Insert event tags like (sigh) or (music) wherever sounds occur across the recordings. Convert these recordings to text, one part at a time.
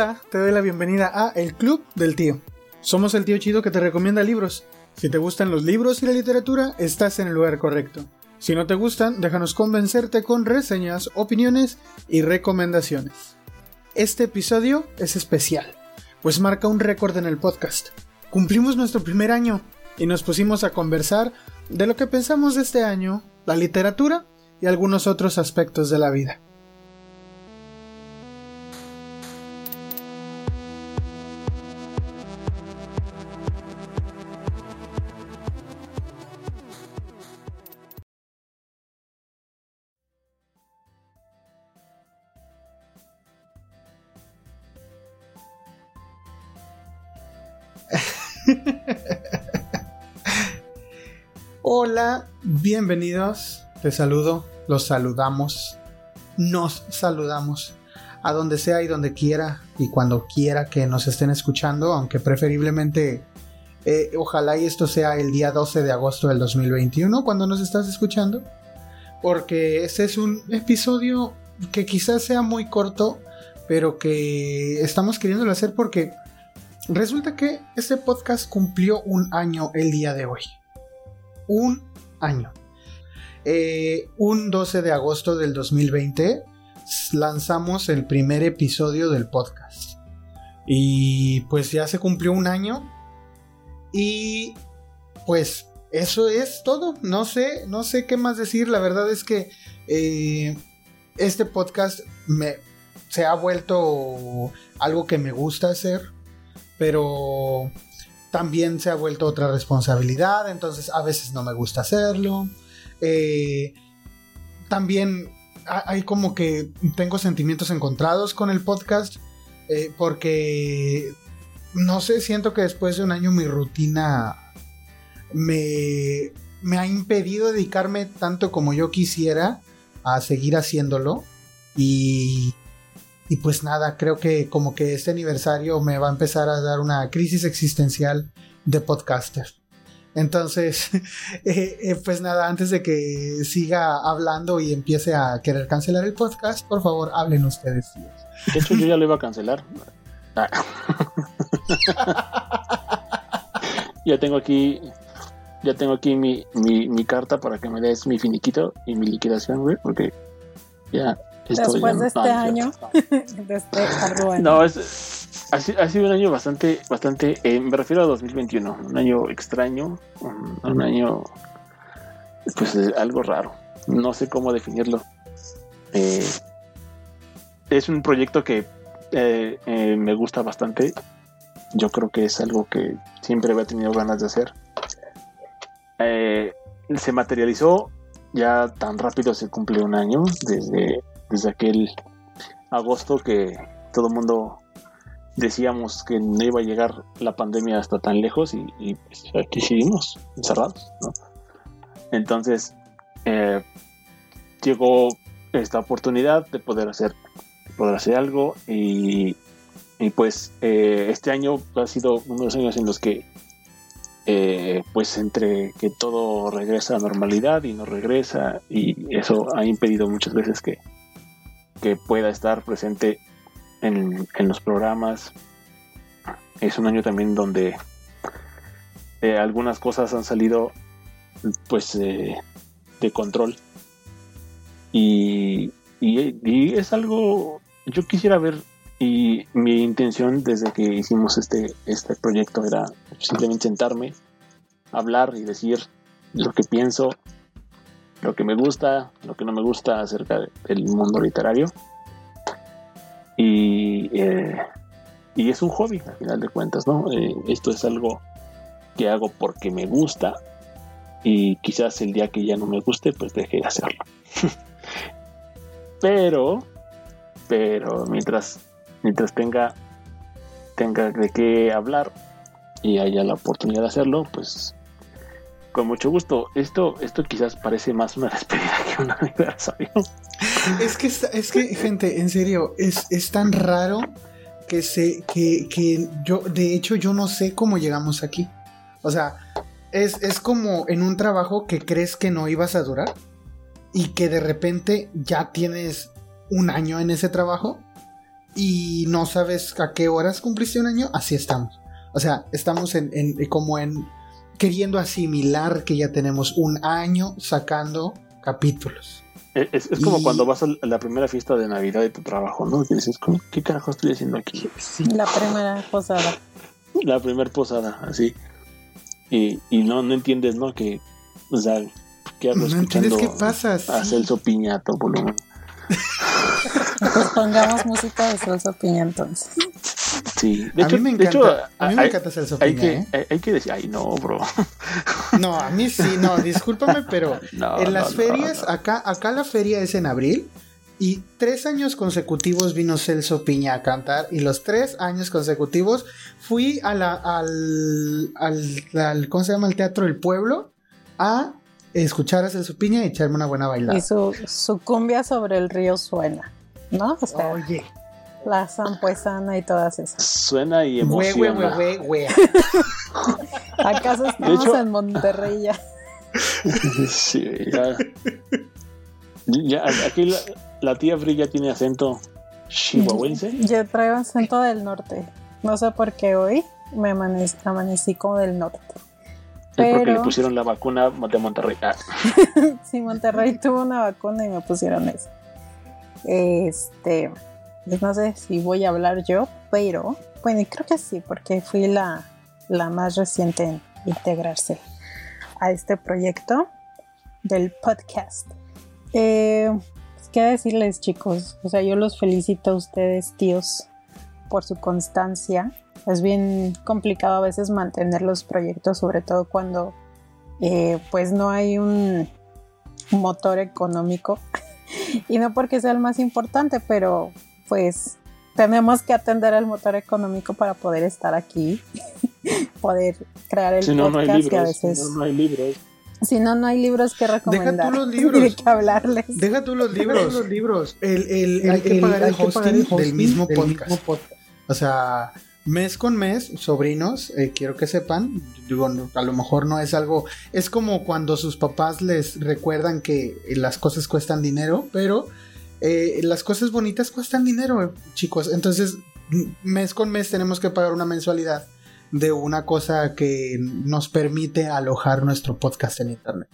Hola, te doy la bienvenida a El Club del Tío. Somos el tío chido que te recomienda libros. Si te gustan los libros y la literatura, estás en el lugar correcto. Si no te gustan, déjanos convencerte con reseñas, opiniones y recomendaciones. Este episodio es especial, pues marca un récord en el podcast. Cumplimos nuestro primer año y nos pusimos a conversar de lo que pensamos de este año, la literatura y algunos otros aspectos de la vida. Hola, bienvenidos. Te saludo, los saludamos, nos saludamos a donde sea y donde quiera y cuando quiera que nos estén escuchando, aunque preferiblemente eh, ojalá y esto sea el día 12 de agosto del 2021 cuando nos estás escuchando, porque este es un episodio que quizás sea muy corto, pero que estamos queriéndolo hacer porque Resulta que este podcast cumplió un año el día de hoy. Un año. Eh, un 12 de agosto del 2020 lanzamos el primer episodio del podcast. Y pues ya se cumplió un año. Y pues eso es todo. No sé, no sé qué más decir. La verdad es que eh, este podcast me, se ha vuelto algo que me gusta hacer pero también se ha vuelto otra responsabilidad, entonces a veces no me gusta hacerlo. Eh, también hay como que tengo sentimientos encontrados con el podcast, eh, porque no sé, siento que después de un año mi rutina me, me ha impedido dedicarme tanto como yo quisiera a seguir haciéndolo. Y y pues nada, creo que como que este aniversario me va a empezar a dar una crisis existencial de podcaster. Entonces, (laughs) eh, eh, pues nada, antes de que siga hablando y empiece a querer cancelar el podcast, por favor, hablen ustedes. De hecho, yo ya lo iba a cancelar. (laughs) ya tengo aquí, ya tengo aquí mi, mi, mi, carta para que me des mi finiquito y mi liquidación, güey, porque ya Después de este año, (laughs) de este No, es, ha, sido un año bastante, bastante, eh, me refiero a 2021, un año extraño, un, año, pues algo raro, no sé cómo definirlo. Eh, es un proyecto que eh, me gusta bastante, yo creo que es algo que siempre había tenido ganas de hacer. se materializó ya tan rápido se cumple un año desde desde aquel agosto que todo el mundo decíamos que no iba a llegar la pandemia hasta tan lejos y, pues, aquí seguimos encerrados. Entonces eh, llegó esta oportunidad de poder hacer, poder hacer algo y, pues eh, este año ha sido uno de los años en los que eh, pues entre que todo regresa a normalidad y no regresa y eso ha impedido muchas veces que, que pueda estar presente en, los programas. Es un año también donde eh, algunas cosas han salido pues eh, de control y, y, es algo yo quisiera ver y mi intención desde que hicimos este, este proyecto era simplemente sentarme, hablar y decir lo que pienso, lo que me gusta, lo que no me gusta acerca del mundo literario. Y, eh, y es un hobby, al final de cuentas, ¿no? Eh, esto es algo que hago porque me gusta y quizás el día que ya no me guste, pues deje de hacerlo. (laughs) pero, pero mientras, mientras tenga, tenga de qué hablar y haya la oportunidad de hacerlo, pues con mucho gusto. Esto, esto quizás parece más una (laughs) despedida que un aniversario. Es que, es que, gente, en serio, es, es tan raro que sé que, que, yo, de hecho, yo no sé cómo llegamos aquí. O sea, es, es como en un trabajo que crees que no ibas a durar y que de repente ya tienes un año en ese trabajo y no sabes a qué horas cumpliste un año, así estamos. O sea, estamos en, en como en queriendo asimilar que ya tenemos un año sacando capítulos. Es, como cuando vas a la primera fiesta de Navidad de tu trabajo, ¿no? Y dices, ¿qué carajo estoy haciendo aquí? La primera posada. La primera posada, así. Y, y no, no entiendes, ¿no? Que, o sea, ¿qué no entiendes qué pasa. A Celso Piñato, por lo menos. Pues pongamos música de Celso Piña entonces. Sí, de a hecho, mí me encanta, a mí me encanta Celso hay que, ¿eh? hay que decir, ay no, bro. (laughs) No, a mí sí, no, discúlpame, pero (laughs) en las ferias, acá, acá la feria es en abril. Y tres años consecutivos vino Celso Piña a cantar. Y los tres años consecutivos fui a la, al, al, ¿cómo se llama? El Teatro del Pueblo a escuchar a Celso Piña y echarme una buena bailada. Y su, su cumbia sobre el río suena, ¿no? Oye. La zampuesana y todas esas. Suena y emociona. Güey, güey, (laughs) ¿Acaso estamos en Monterrey ya? (laughs) sí, ya. ya aquí la, tía Free ya tiene acento chihuahuense. Yo traigo acento del norte. No sé por qué hoy me amanecí, como del norte. Es porque le pusieron la vacuna de Monterrey. Ah. (laughs) sí, Monterrey tuvo una vacuna y me pusieron eso. Este, pues no sé si voy a hablar yo, pero bueno, creo que sí, porque fui la, la más reciente en integrarse a este proyecto del podcast. Eh, pues, ¿Qué decirles chicos? O sea, yo los felicito a ustedes, tíos, por su constancia. Es bien complicado a veces mantener los proyectos, sobre todo cuando eh, pues no hay un motor económico. (laughs) y no porque sea el más importante, pero pues tenemos que atender el motor económico para poder estar aquí, (laughs) poder crear el podcast que a veces... Si no, no hay libros. Si no, no hay libros que recomendar. Deja tú los (laughs) libros. que hablarles. Deja tú los libros. los libros. El, el, hay, que pagar el hosting, del, mismo, podcast. O sea, mes con mes, sobrinos, eh, quiero que sepan, digo, a lo mejor no es algo, es como cuando sus papás les recuerdan que las cosas cuestan dinero, pero eh, las cosas bonitas cuestan dinero, chicos. Entonces, mes con mes tenemos que pagar una mensualidad de una cosa que nos permite alojar nuestro podcast en internet.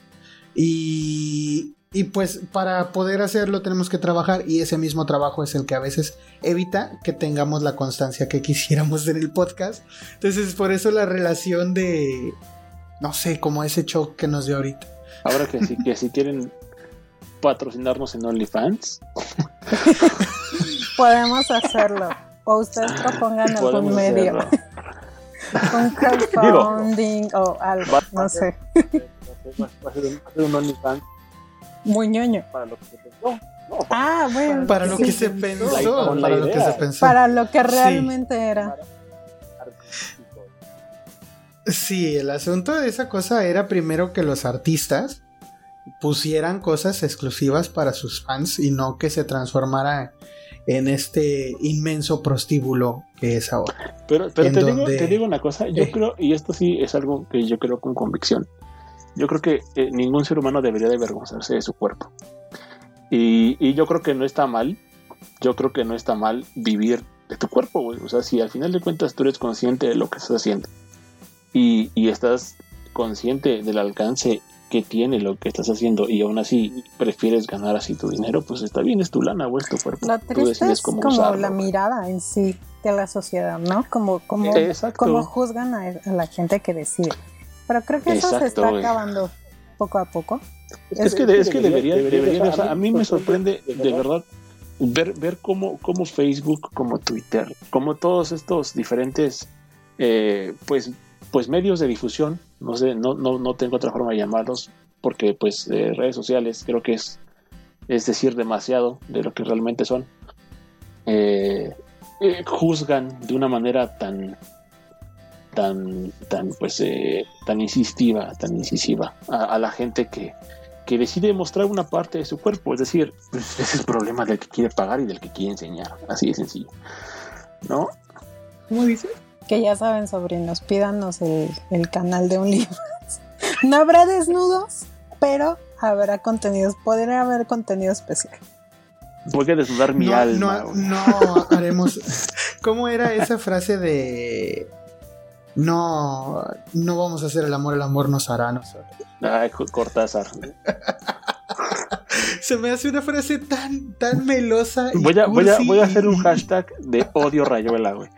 Y, y, pues para poder hacerlo tenemos que trabajar y ese mismo trabajo es el que a veces evita que tengamos la constancia que quisiéramos en el podcast. Entonces por eso la relación de, no sé, como ese shock que nos dio ahorita. Ahora que si, que si quieren (laughs) patrocinarnos en OnlyFans. (laughs) Podemos hacerlo. O ustedes propongan algún medio. (laughs) un crowdfunding o algo, no sé. Va a ser un OnlyFans. Muy ñoño. Para lo que se pensó. ah, bueno. Para lo que se pensó. Para lo que se pensó. Para lo que realmente era. Sí, el asunto de esa cosa era primero que los artistas pusieran cosas exclusivas para sus fans y no que se transformara en este inmenso prostíbulo que es ahora. Pero, te, digo, una cosa, yo eh. creo, y esto sí es algo que yo creo con convicción, yo creo que eh, ningún ser humano debería de avergonzarse de su cuerpo. Y, yo creo que no está mal, yo creo que no está mal vivir de tu cuerpo, O sea, si al final de cuentas tú eres consciente de lo que estás haciendo y, y estás consciente del alcance que tiene lo que estás haciendo y aún así prefieres ganar así tu dinero, pues está bien, es tu lana o es tu cuerpo. La triste es como la mirada en sí de la sociedad, ¿no? Como, como, como juzgan a, la gente que decide. Pero creo que eso se está acabando poco a poco. Es, que, es que debería, debería, a mí me sorprende de verdad ver, ver cómo, cómo Facebook, como Twitter, como todos estos diferentes eh, pues, pues medios de difusión no sé, no, no, no tengo otra forma de llamarlos, porque pues eh, redes sociales creo que es, es decir demasiado de lo que realmente son. Eh, eh, juzgan de una manera tan tan tan pues tan insistiva tan incisiva a, la gente que, que decide mostrar una parte de su cuerpo es decir pues, ese es el problema del que quiere pagar y del que quiere enseñar así de sencillo no ¿cómo dice? Que ya saben, sobrinos, pídanos el, el canal de un libro. (laughs) no habrá desnudos, pero habrá contenidos, podría haber contenido especial. Voy a desnudar mi no, alma. No, no haremos. ¿Cómo era esa frase de no, no vamos a hacer el amor, el amor nos hará nosotros? Ay, Cortázar. Se me hace una frase tan, tan melosa. Y voy, a, voy, a, voy a hacer un hashtag de odio Rayuela, güey.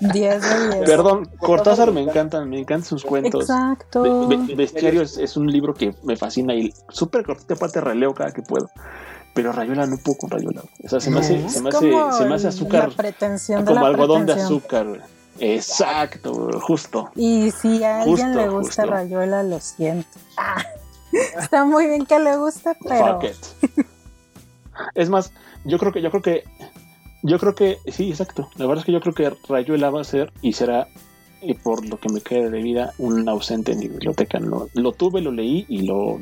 10 de 10. Perdón, Cortázar me encantan, me encantan sus cuentos. Exacto. Be- Be- Bestiario es, es un libro que me fascina y súper cortito, aparte releo cada que puedo. Pero Rayuela no puedo con Rayuela. güey. O sea, se me hace, se me hace, se me hace La azúcar, de como la algodón de azúcar. güey. Exacto, justo. Y si a alguien Justo, le gusta justo. Rayuela, lo siento. Ah, (laughs) está muy bien que le guste, pero Fuck it. Es más, yo creo que, yo creo que, yo creo que, sí, exacto. La verdad es que yo creo que Rayuela va a ser y será, y por lo que me quede de vida, un ausente en mi biblioteca. No, lo tuve, lo leí y lo,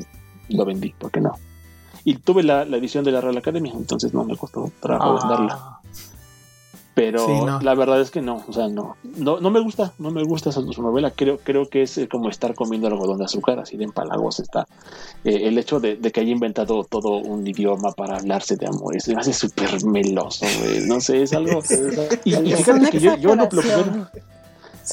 lo vendí, ¿por qué no? Y tuve la, la edición de la Real Academia, entonces no me costó trabajo venderla. Pero Sí, no. la verdad es que no, o sea, no, no, no me gusta, no me gusta su, su novela. Creo, creo que es eh, como estar comiendo algodón de azúcar, así de empalagosa está. Eh, el hecho de, de que haya inventado todo un idioma para hablarse de amor, se me hace súper meloso, güey. No sé, es algo. (laughs) y, y es fíjate una que yo, yo lo, lo primero,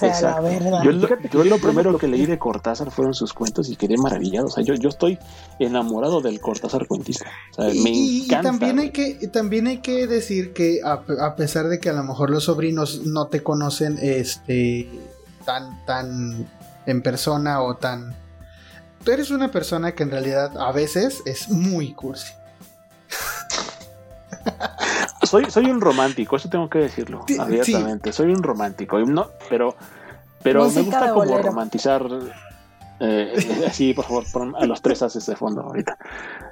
la Exacto. verdad. yo, lo, yo lo primero que leí de Cortázar fueron sus cuentos y quedé maravillado. O sea, yo, yo estoy enamorado del Cortázar cuentista. O sea, me y, también hay que también hay que decir que a, a pesar de que a lo mejor los sobrinos no te conocen este tan tan en persona o tan tú eres una persona que en realidad a veces es muy cursi (laughs) soy, soy un romántico, eso tengo que decirlo Sí, abiertamente. Soy un romántico, no, pero, pero me gusta como bolero. romantizar. Eh, (laughs) así, por favor, pon a los tres haces de fondo ahorita.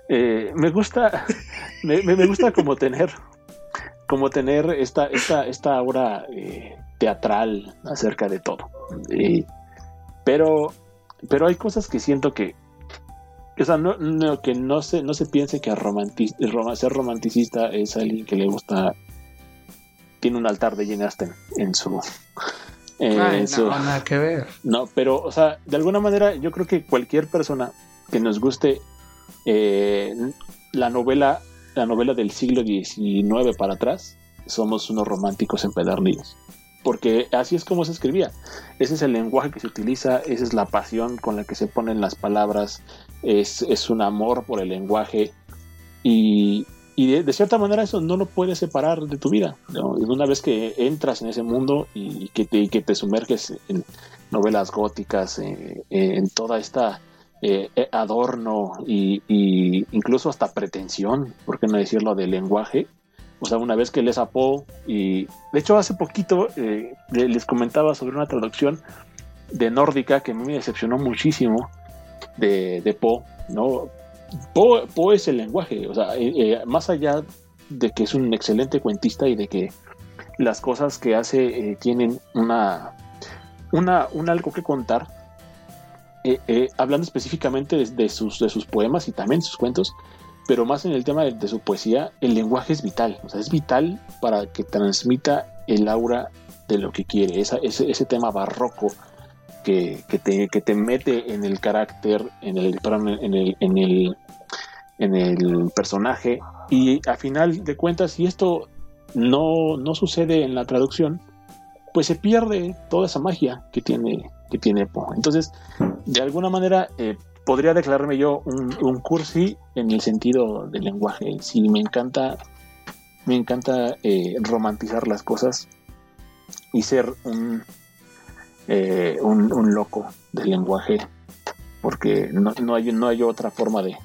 Eh, me gusta, (laughs) me, me- gusta como tener, como tener esta, esta, esta aura eh, teatral acerca de todo. Pero, pero hay cosas que siento que, o sea, no, no- que no se, no se piense que romanti- rom- ser romanticista es alguien que le gusta, tiene un altar de Jane Austen en su... eh, Ay, en su- no, nada que ver no, pero, o sea, de alguna manera yo creo que cualquier persona que nos guste eh, la novela, la novela del siglo XIX para atrás, somos unos románticos empedernidos. Porque así es como se escribía. Ese es el lenguaje que se utiliza, esa es la pasión con la que se ponen las palabras, es, es un amor por el lenguaje. Y, y de, cierta manera eso no lo puedes separar de tu vida. ¿no? Una vez que entras en ese mundo y que te, y que te sumerges en novelas góticas, eh, eh, en toda esta eh, adorno y, y incluso hasta pretensión, por qué no decirlo, del lenguaje. O sea, una vez que lees a Poe, y de hecho hace poquito eh, le- les comentaba sobre una traducción de nórdica que a mí me decepcionó muchísimo de, Poe, ¿no? Poe, Poe es el lenguaje, o sea, eh, eh, más allá de que es un excelente cuentista y de que las cosas que hace eh, tienen una, una, un algo que contar, hablando específicamente de, sus, de sus poemas y también sus cuentos, pero más en el tema de, su poesía, el lenguaje es vital, o sea, es vital para que transmita el aura de lo que quiere, ese, ese tema barroco que, te, que te mete en el carácter, en el, en el, en el, en el personaje, y a final de cuentas, si esto no, no sucede en la traducción, pues se pierde toda esa magia que tiene, que tiene. Entonces, de alguna manera, eh, podría declararme yo un, cursi en el sentido del lenguaje. Sí, me encanta, me encanta eh, romantizar las cosas y ser un, eh, un, un loco del lenguaje, porque no, no, hay, no hay otra forma de,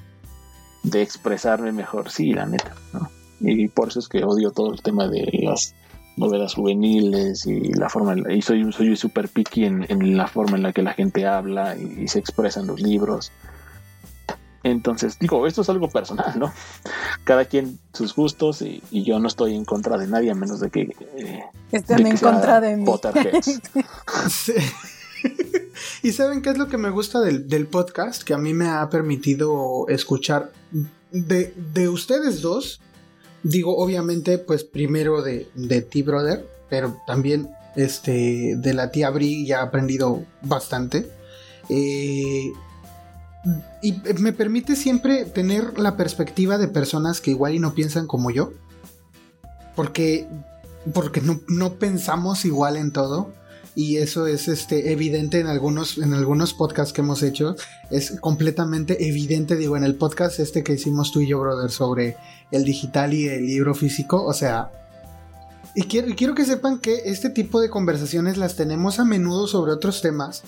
de expresarme mejor. Sí, la neta. ¿no? Y por eso es que odio todo el tema de las novelas juveniles y la forma y soy soy súper picky en, la forma en la que la gente habla y, y se expresa en los libros entonces digo esto es algo personal no cada quien sus gustos y, y yo no estoy en contra de nadie a menos de que eh, que en contra de mí. (laughs) Sí. (laughs) y saben qué es lo que me gusta del, del podcast que a mí me ha permitido escuchar de, de ustedes dos. Digo obviamente pues primero de, de ti brother pero también este de la tía Bri ya he aprendido bastante. Eh, y me permite siempre tener la perspectiva de personas que igual y no piensan como yo. Porque, porque no, no pensamos igual en todo. Y eso es este, evidente en algunos, en algunos podcasts que hemos hecho. Es completamente evidente, digo, en el podcast este que hicimos tú y yo, brother, sobre el digital y el libro físico. O sea, y quiero, y quiero que sepan que este tipo de conversaciones las tenemos a menudo sobre otros temas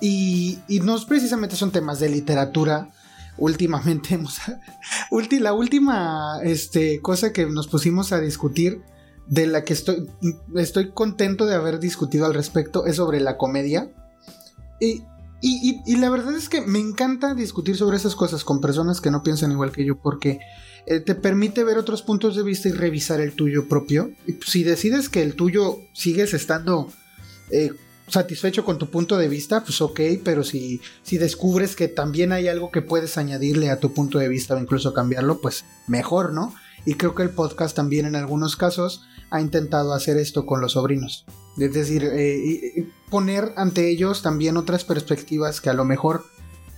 y, no precisamente son temas de literatura. Últimamente, (laughs) la última este, cosa que nos pusimos a discutir, de la que estoy, estoy contento de haber discutido al respecto, es sobre la comedia. Y, y, la verdad es que me encanta discutir sobre esas cosas con personas que no piensan igual que yo, porque eh, te permite ver otros puntos de vista y revisar el tuyo propio. Y si decides que el tuyo sigues estando eh, satisfecho con tu punto de vista, pues ok, pero si, si descubres que también hay algo que puedes añadirle a tu punto de vista o incluso cambiarlo, pues mejor, ¿no? Y creo que el podcast también en algunos casos ha intentado hacer esto con los sobrinos. Es decir, eh, poner ante ellos también otras perspectivas que a lo mejor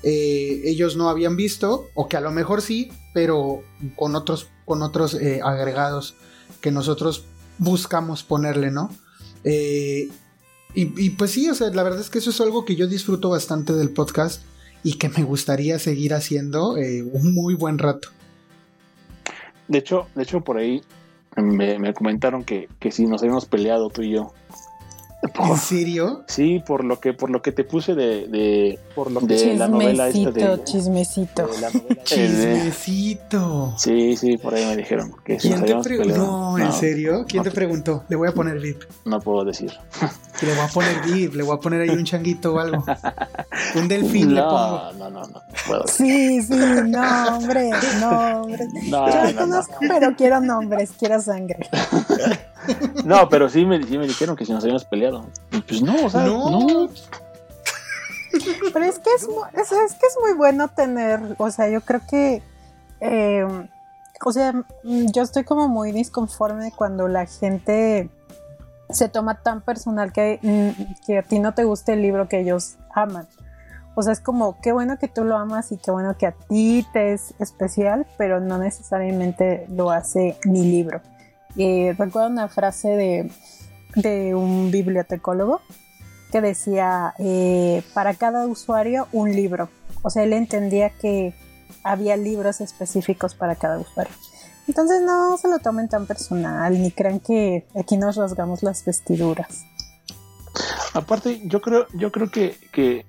eh, ellos no habían visto, o que a lo mejor sí, pero con otros, con otros eh, agregados que nosotros buscamos ponerle, ¿no? Y, pues sí, o sea, la verdad es que eso es algo que yo disfruto bastante del podcast y que me gustaría seguir haciendo eh, un muy buen rato. De hecho, de hecho por ahí me, me comentaron que, que si nos habíamos peleado tú y yo. ¿En serio? Sí, por lo que por lo que te puse de, de por lo de la novela esta de chismecito. (laughs) chismecito. Sí, sí, por ahí me dijeron que ¿Quién te preguntó? No, ¿en serio? ¿Quién te preguntó? Le voy a poner VIP. No puedo decir. (laughs) le voy a poner VIP, le voy a poner ahí un changuito o algo. (laughs) Un delfín le pongo. No, no, no, no puedo. Sí, sí, no, hombre, no, hombre. No, Yo no, conozco, pero quiero nombres, quiero sangre. No, pero sí me, sí me dijeron que si nos habíamos peleado. pues no, o sea, no. Pero es que es, es, que es muy bueno tener, o sea, yo creo que, eh, o sea, yo estoy como muy disconforme cuando la gente se toma tan personal que, mm, que a ti no te guste el libro que ellos aman. O sea, es como, qué bueno que tú lo amas y qué bueno que a ti te es especial, pero no necesariamente lo hace mi libro. Recuerdo una frase de, un bibliotecólogo que decía, eh, para cada usuario un libro. O sea, él entendía que había libros específicos para cada usuario. Entonces no se lo tomen tan personal, ni crean que aquí nos rasgamos las vestiduras. Aparte, yo creo, yo creo que, que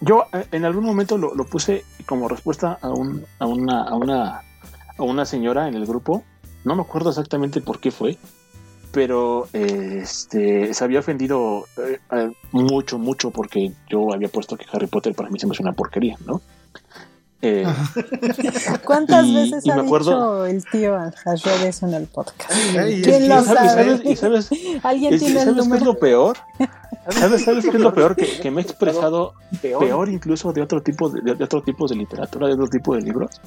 yo eh, en algún momento lo, puse como respuesta a, un, a, una, a, una, a una señora en el grupo no me acuerdo exactamente por qué fue, pero este se había ofendido eh, mucho, mucho porque yo había puesto que Harry Potter para mí se me hace una porquería, ¿no? Eh, (laughs) ¿Cuántas veces ha dicho el tío Hasred eso en el podcast? ¿Quién lo sabe? ¿Y sabes, ¿Alguien tiene el número? qué es lo peor? ¿Sabes, sabes qué es lo peor? Que, me he expresado peor, incluso de otro tipo de, de, otro tipo de literatura, de otro tipo de libros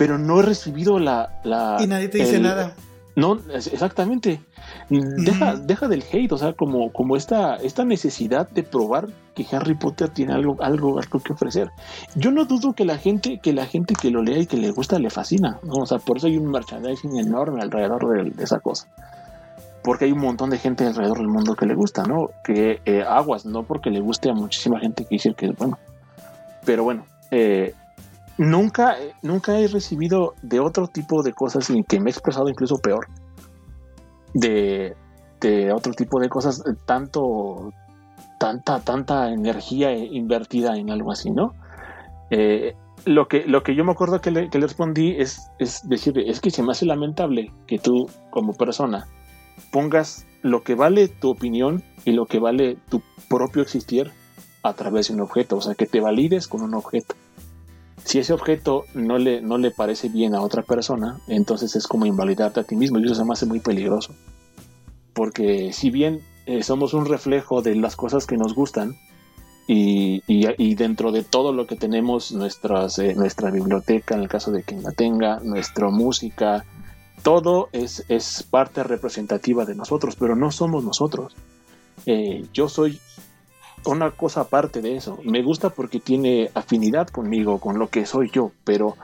pero no he recibido la... la y nadie te dice nada. No, exactamente. Deja, deja del hate, o sea, como, como esta, esta necesidad de probar que Harry Potter tiene algo, algo, algo que ofrecer. Yo no dudo que la gente, que la gente que lo lea y que le gusta le fascina. O sea, por eso hay un merchandising enorme alrededor de, esa cosa. Porque hay un montón de gente alrededor del mundo que le gusta, ¿no? Que eh, aguas, no porque le guste a muchísima gente que dice que es bueno. Pero bueno, eh, nunca, nunca he recibido de otro tipo de cosas y que me he expresado incluso peor. De, otro tipo de cosas, eh, tanto, tanta, tanta energía invertida en algo así, ¿no? Eh, lo, que, lo que yo me acuerdo que le, que le respondí es, es decirle, es que se me hace lamentable que tú como persona pongas lo que vale tu opinión y lo que vale tu propio existir a través de un objeto, o sea, que te valides con un objeto si ese objeto no le, no le parece bien a otra persona, entonces es como invalidarte a ti mismo y eso se me hace muy peligroso. Porque si bien eh, somos un reflejo de las cosas que nos gustan y, y, dentro de todo lo que tenemos, nuestras, eh, nuestra biblioteca, en el caso de quien la tenga, nuestra música, todo es, es parte representativa de nosotros, pero no somos nosotros. Eh, yo soy una cosa aparte de eso. Me gusta porque tiene afinidad conmigo, con lo que soy yo, pero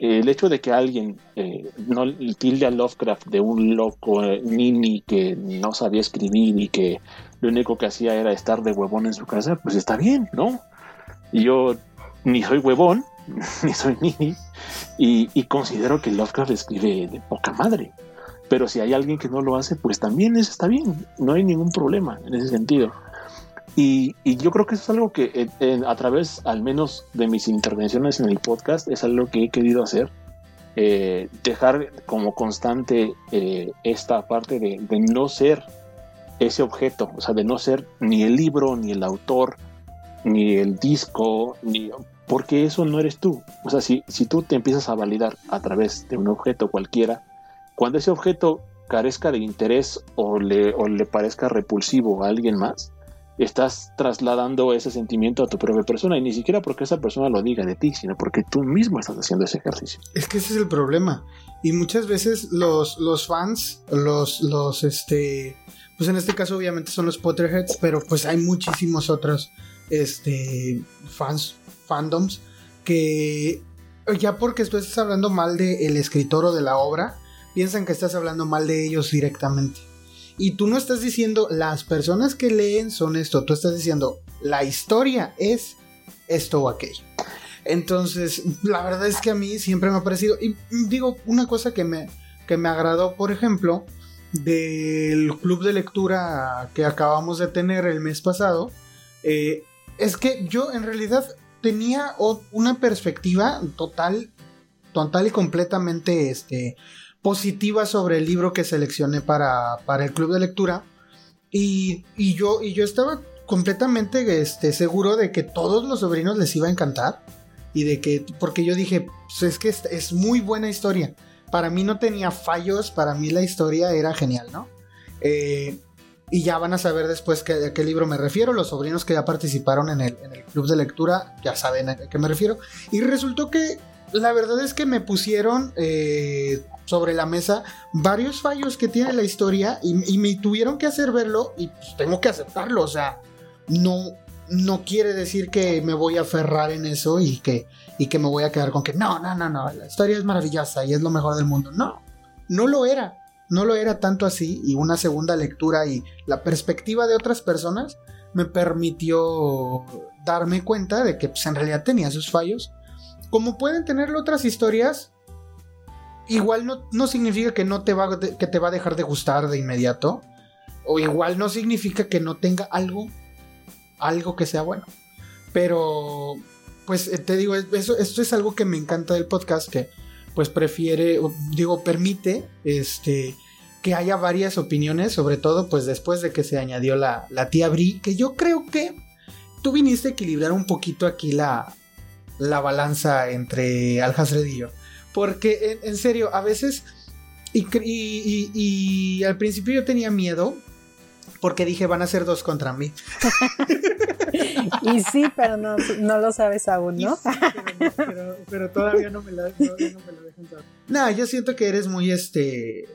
el hecho de que alguien eh, no tilde a Lovecraft de un loco eh, nini que no sabía escribir y que lo único que hacía era estar de huevón en su casa, pues está bien, ¿no? Yo ni soy huevón, (laughs) ni soy nini, y, y considero que Lovecraft escribe de poca madre. Pero si hay alguien que no lo hace, pues también eso está bien, no hay ningún problema en ese sentido. Y, yo creo que eso es algo que a través, al menos de mis intervenciones en el podcast, es algo que he querido hacer. Eh, dejar como constante eh, esta parte de, no ser ese objeto, o sea, de no ser ni el libro, ni el autor, ni el disco, ni porque eso no eres tú. O sea, si, si tú te empiezas a validar a través de un objeto cualquiera, cuando ese objeto carezca de interés o le, o le parezca repulsivo a alguien más, estás trasladando ese sentimiento a tu propia persona y ni siquiera porque esa persona lo diga de ti, sino porque tú mismo estás haciendo ese ejercicio. Es que ese es el problema. Y muchas veces los, los fans, los, los, este, pues en este caso obviamente son los Potterheads, pero pues hay muchísimos otros, este, fans, fandoms, que ya porque tú estás hablando mal del escritor o de la obra, piensan que estás hablando mal de ellos directamente. Y tú no estás diciendo las personas que leen son esto, tú estás diciendo la historia es esto o aquello. Entonces, la verdad es que a mí siempre me ha parecido, y digo, una cosa que me, que me agradó, por ejemplo, del club de lectura que acabamos de tener el mes pasado, eh, es que yo en realidad tenía una perspectiva total, total y completamente este, positiva sobre el libro que seleccioné para, para el club de lectura. Y, yo, y yo estaba completamente este, seguro de que todos los sobrinos les iba a encantar. Y de que, porque yo dije, pues es que es, muy buena historia. Para mí no tenía fallos, para mí la historia era genial, ¿no? Eh, y ya van a saber después que, a qué libro me refiero. Los sobrinos que ya participaron en el, en el club de lectura ya saben a qué me refiero. Y resultó que la verdad es que me pusieron eh, sobre la mesa varios fallos que tiene la historia y, me tuvieron que hacer verlo y pues, tengo que aceptarlo. O sea, no, no quiere decir que me voy a aferrar en eso y que, y que me voy a quedar con que no, no, no, no, la historia es maravillosa y es lo mejor del mundo. No, no lo era. No lo era tanto así y una segunda lectura y la perspectiva de otras personas me permitió darme cuenta de que pues, en realidad tenía sus fallos. Como pueden tenerlo otras historias, igual no, significa que no te va, que te va a dejar de gustar de inmediato. O igual no significa que no tenga algo, algo que sea bueno. Pero, pues eh, te digo, eso, esto es algo que me encanta del podcast, que pues prefiere, digo, permite, este, que haya varias opiniones, sobre todo pues después de que se añadió la, la tía Bri, que yo creo que tú viniste a equilibrar un poquito aquí la, la balanza entre Al y yo. Porque en, serio, a veces... Y, al principio yo tenía miedo porque dije van a ser dos contra mí. (laughs) y sí, pero no, lo sabes aún, ¿no? pero, todavía no me la, no, dejan saber. No, yo siento que eres muy este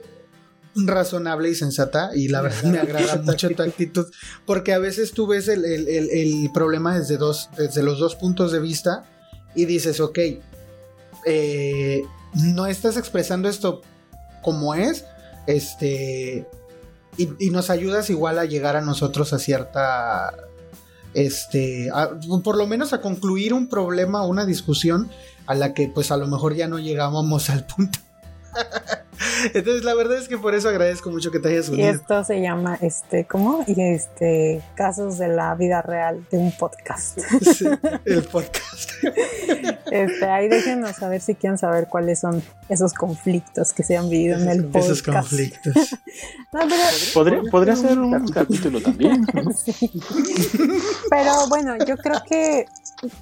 razonable y sensata y la verdad me agrada (laughs) mucho tu actitud porque a veces tú ves el, el, problema desde, dos, desde los dos puntos de vista y dices, ok, eh, no estás expresando esto como es, este, y, nos ayudas igual a llegar a nosotros a cierta, este, por lo menos a concluir un problema, una discusión a la que pues a lo mejor ya no llegábamos al punto. Entonces, la verdad es que por eso agradezco mucho que te hayas unido. Y esto se llama, este, ¿cómo? Y este, casos de la vida real de un podcast. (laughs) el podcast. (laughs) Este, ahí déjenos saber si quieren saber cuáles son esos conflictos que se han vivido en el podcast. Esos conflictos. (laughs) podría, podría ser un capítulo también. Pero bueno, yo creo que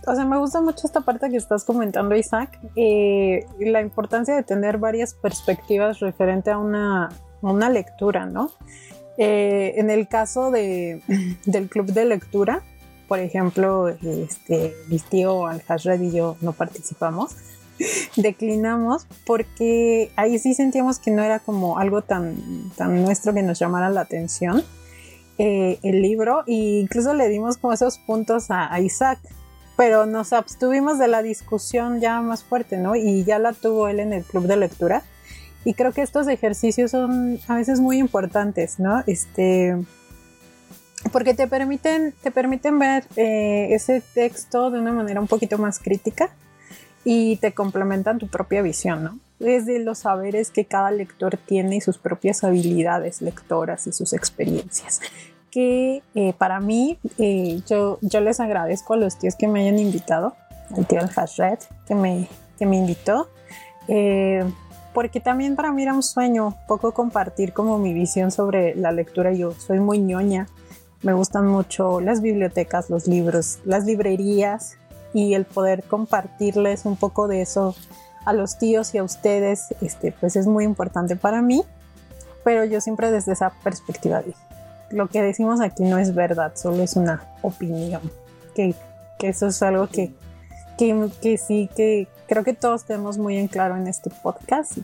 o sea, me gusta mucho esta parte que estás comentando, Isaac, eh, la importancia de tener varias perspectivas referente a una, una lectura, ¿no? Eh, en el caso de, (laughs) del club de lectura, por ejemplo, este, mi tío Al-Hajred y yo no participamos, (laughs) declinamos porque ahí sí sentíamos que no era como algo tan, tan nuestro que nos llamara la atención eh, el libro e incluso le dimos como esos puntos a, Isaac, pero nos abstuvimos de la discusión ya más fuerte, ¿no? Y ya la tuvo él en el club de lectura. Y creo que estos ejercicios son a veces muy importantes, ¿no? Este, porque te permiten, te permiten ver eh, ese texto de una manera un poquito más crítica y te complementan tu propia visión, ¿no? Desde los saberes que cada lector tiene y sus propias habilidades lectoras y sus experiencias. Que eh, para mí, eh, yo, yo les agradezco a los tíos que me hayan invitado, al tío Hashred que me, que me invitó, eh, porque también para mí era un sueño poco compartir como mi visión sobre la lectura. Yo soy muy ñoña, me gustan mucho las bibliotecas, los libros, las librerías y el poder compartirles un poco de eso a los tíos y a ustedes, este, pues es muy importante para mí, pero yo siempre desde esa perspectiva lo que decimos aquí no es verdad, solo es una opinión, que, eso es algo que, que, sí, que creo que todos tenemos muy en claro en este podcast.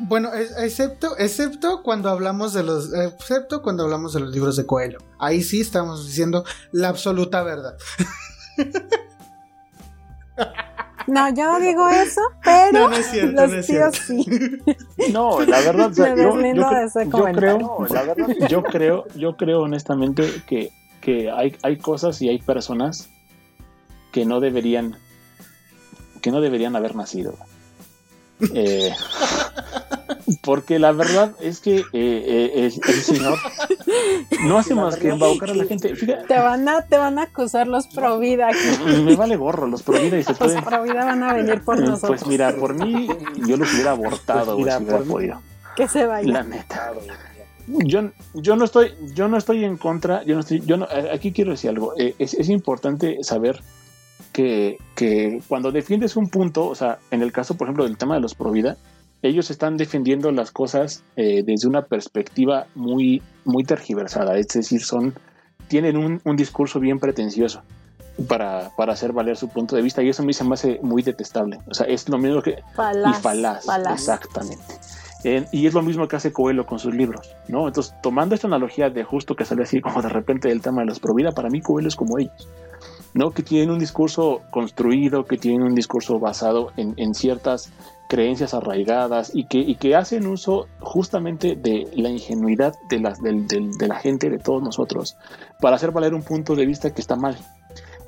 Bueno, excepto, excepto cuando hablamos de los, excepto cuando hablamos de los libros de Coelho. Ahí sí estamos diciendo la absoluta verdad. (laughs) No, yo no digo eso, (laughs) pero no, no es cierto, los no es tíos sí. (laughs) No, la verdad, yo, creo, yo creo, yo creo honestamente que, que hay, hay cosas y hay personas que no deberían que no deberían haber nacido. Eh, (laughs) porque la verdad es que eh, eh, el, señor no hace más que embaucar a la gente. te, van a, te van a acusar los pro vida. Me vale gorro, los pro vida y se Los pro vida van a venir por nosotros. Pues mira, por mí yo los hubiera abortado pues si hubiera podido. Que se vaya. La neta. Yo, yo no estoy yo no estoy en contra yo no estoy yo no aquí quiero decir algo es, es importante saber que, cuando defiendes un punto, o sea, en el caso, por ejemplo, del tema de los Provida, ellos están defendiendo las cosas eh, desde una perspectiva muy, muy tergiversada, es decir, son, tienen un, discurso bien pretencioso para, para, hacer valer su punto de vista y eso a mí se me hace muy detestable. O sea, es lo mismo que... Falaz, y falaz, exactamente. y es lo mismo que hace Coelho con sus libros, ¿no? Entonces, tomando esta analogía de justo que sale así como de repente del tema de los Provida, para mí Coelho es como ellos. ¿no? que tienen un discurso construido, que tienen un discurso basado en, ciertas creencias arraigadas y que, y que, hacen uso justamente de la ingenuidad de la, de, la, gente, de todos nosotros, para hacer valer un punto de vista que está mal.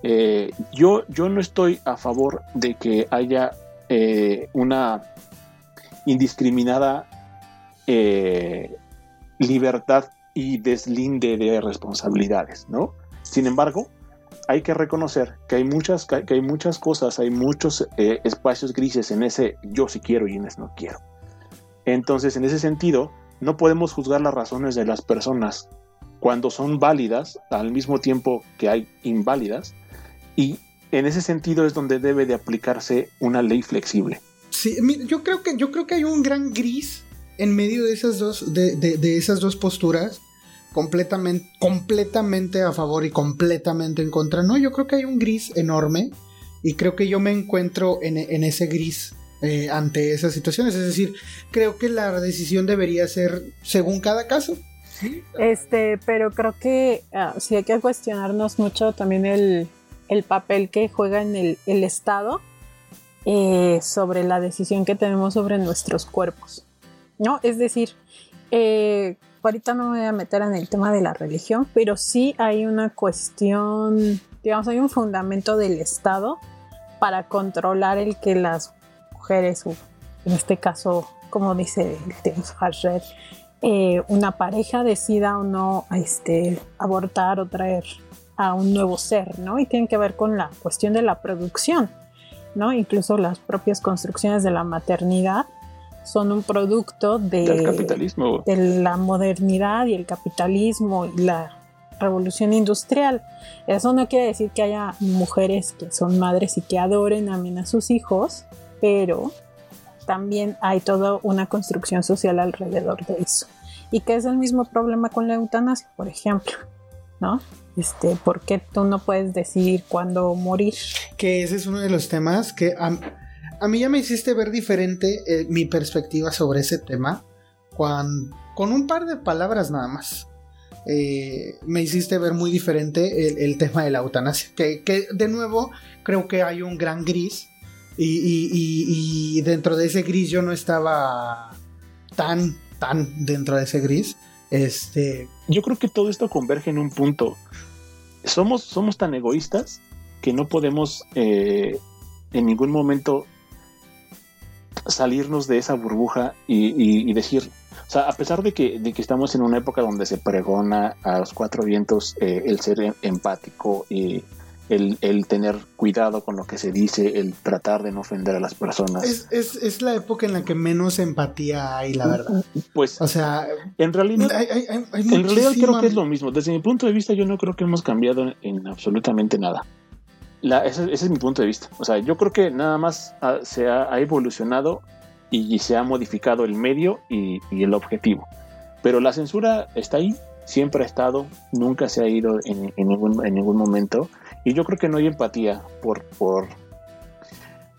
Eh, yo, yo no estoy a favor de que haya eh, una indiscriminada eh, libertad y deslinde de responsabilidades, ¿no? Sin embargo, hay que reconocer que hay muchas, que hay muchas cosas, hay muchos eh, espacios grises en ese yo sí quiero y en ese no quiero. Entonces, en ese sentido, no podemos juzgar las razones de las personas cuando son válidas al mismo tiempo que hay inválidas y en ese sentido es donde debe de aplicarse una ley flexible. Sí, yo creo que yo creo que hay un gran gris en medio de esas dos de, de esas dos posturas completamente, completamente a favor y completamente en contra. No, yo creo que hay un gris enorme y creo que yo me encuentro en, ese gris eh, ante esas situaciones. Es decir, creo que la decisión debería ser según cada caso. Este, pero creo que ah, sí hay que cuestionarnos mucho también el, papel que juega en el, Estado eh, sobre la decisión que tenemos sobre nuestros cuerpos. ¿No? Es decir, eh, ahorita no me voy a meter en el tema de la religión, pero sí hay una cuestión, digamos, hay un fundamento del Estado para controlar el que las mujeres, en este caso, como dice el tema eh, una pareja decida o no este, abortar o traer a un nuevo ser, ¿no? Y tiene que ver con la cuestión de la producción, ¿no? Incluso las propias construcciones de la maternidad son un producto de, capitalismo. de la modernidad y el capitalismo y la revolución industrial. Eso no quiere decir que haya mujeres que son madres y que adoren, amen a sus hijos, pero también hay toda una construcción social alrededor de eso. Y que es el mismo problema con la eutanasia, por ejemplo, ¿no? Este, ¿por qué tú no puedes decidir cuándo morir? Que ese es uno de los temas que a mí ya me hiciste ver diferente eh, mi perspectiva sobre ese tema con un par de palabras nada más. eh, me hiciste ver muy diferente el, tema de la eutanasia. Que, que, de nuevo creo que hay un gran gris. Y, dentro de ese gris yo no estaba tan, tan dentro de ese gris. Este. Yo creo que todo esto converge en un punto. Somos, somos tan egoístas que no podemos eh, en ningún momento salirnos de esa burbuja y, decir, o sea, a pesar de que, de que estamos en una época donde se pregona a los cuatro vientos eh, el ser em, empático y el, tener cuidado con lo que se dice, el tratar de no ofender a las personas. Es, la época en la que menos empatía hay, la verdad. Pues, o sea, en realidad, en realidad creo que es lo mismo. Desde mi punto de vista, yo no creo que hemos cambiado en absolutamente nada ese, es mi punto de vista. O sea, yo creo que nada más se ha, evolucionado y, se ha modificado el medio y, el objetivo. Pero la censura está ahí, siempre ha estado, nunca se ha ido en, ningún, momento. Y yo creo que no hay empatía por, por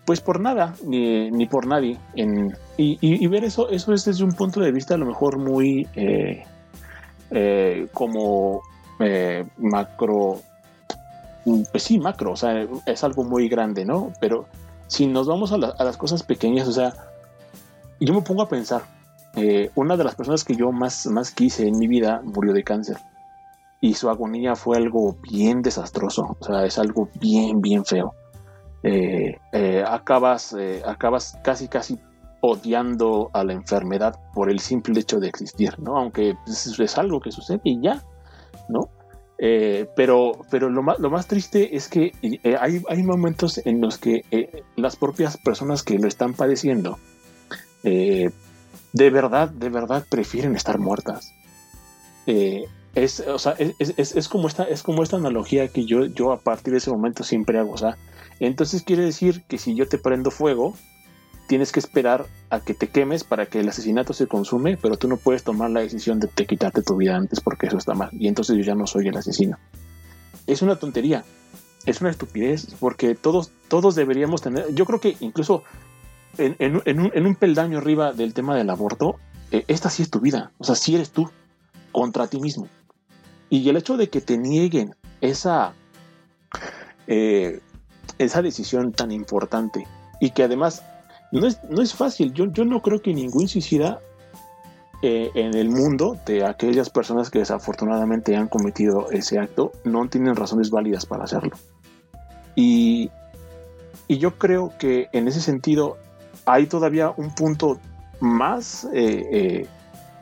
pues por nada, ni, por nadie. y, ver eso, eso es desde un punto de vista a lo mejor muy eh, eh, como eh, macro pues sí, macro, o sea, es algo muy grande, ¿no? Pero si nos vamos a, las cosas pequeñas, o sea, yo me pongo a pensar, eh, una de las personas que yo más, más quise en mi vida murió de cáncer y su agonía fue algo bien desastroso, o sea, es algo bien, bien feo. Eh, eh, acabas, acabas casi, casi odiando a la enfermedad por el simple hecho de existir, ¿no? Aunque es, es algo que sucede y ya, ¿no? Eh, pero pero lo, más, lo más triste es que eh, hay, hay, momentos en los que eh, las propias personas que lo están padeciendo de verdad, de verdad prefieren estar muertas. es, o sea, es, es, es, como esta, es como esta analogía que yo, yo a partir de ese momento siempre hago. O sea, entonces quiere decir que si yo te prendo fuego, tienes que esperar a que te quemes para que el asesinato se consume, pero tú no puedes tomar la decisión de, quitarte tu vida antes porque eso está mal. Y entonces yo ya no soy el asesino. Es una tontería, es una estupidez, porque todos, todos deberíamos tener, yo creo que incluso en, un, peldaño arriba del tema del aborto, eh, esta sí es tu vida, o sea, sí eres tú contra ti mismo. Y el hecho de que te nieguen esa, eh, esa decisión tan importante y que además no es, no es fácil. Yo, yo no creo que ningún suicida eh, en el mundo de aquellas personas que desafortunadamente han cometido ese acto no tienen razones válidas para hacerlo. Y, y yo creo que en ese sentido hay todavía un punto más eh, eh,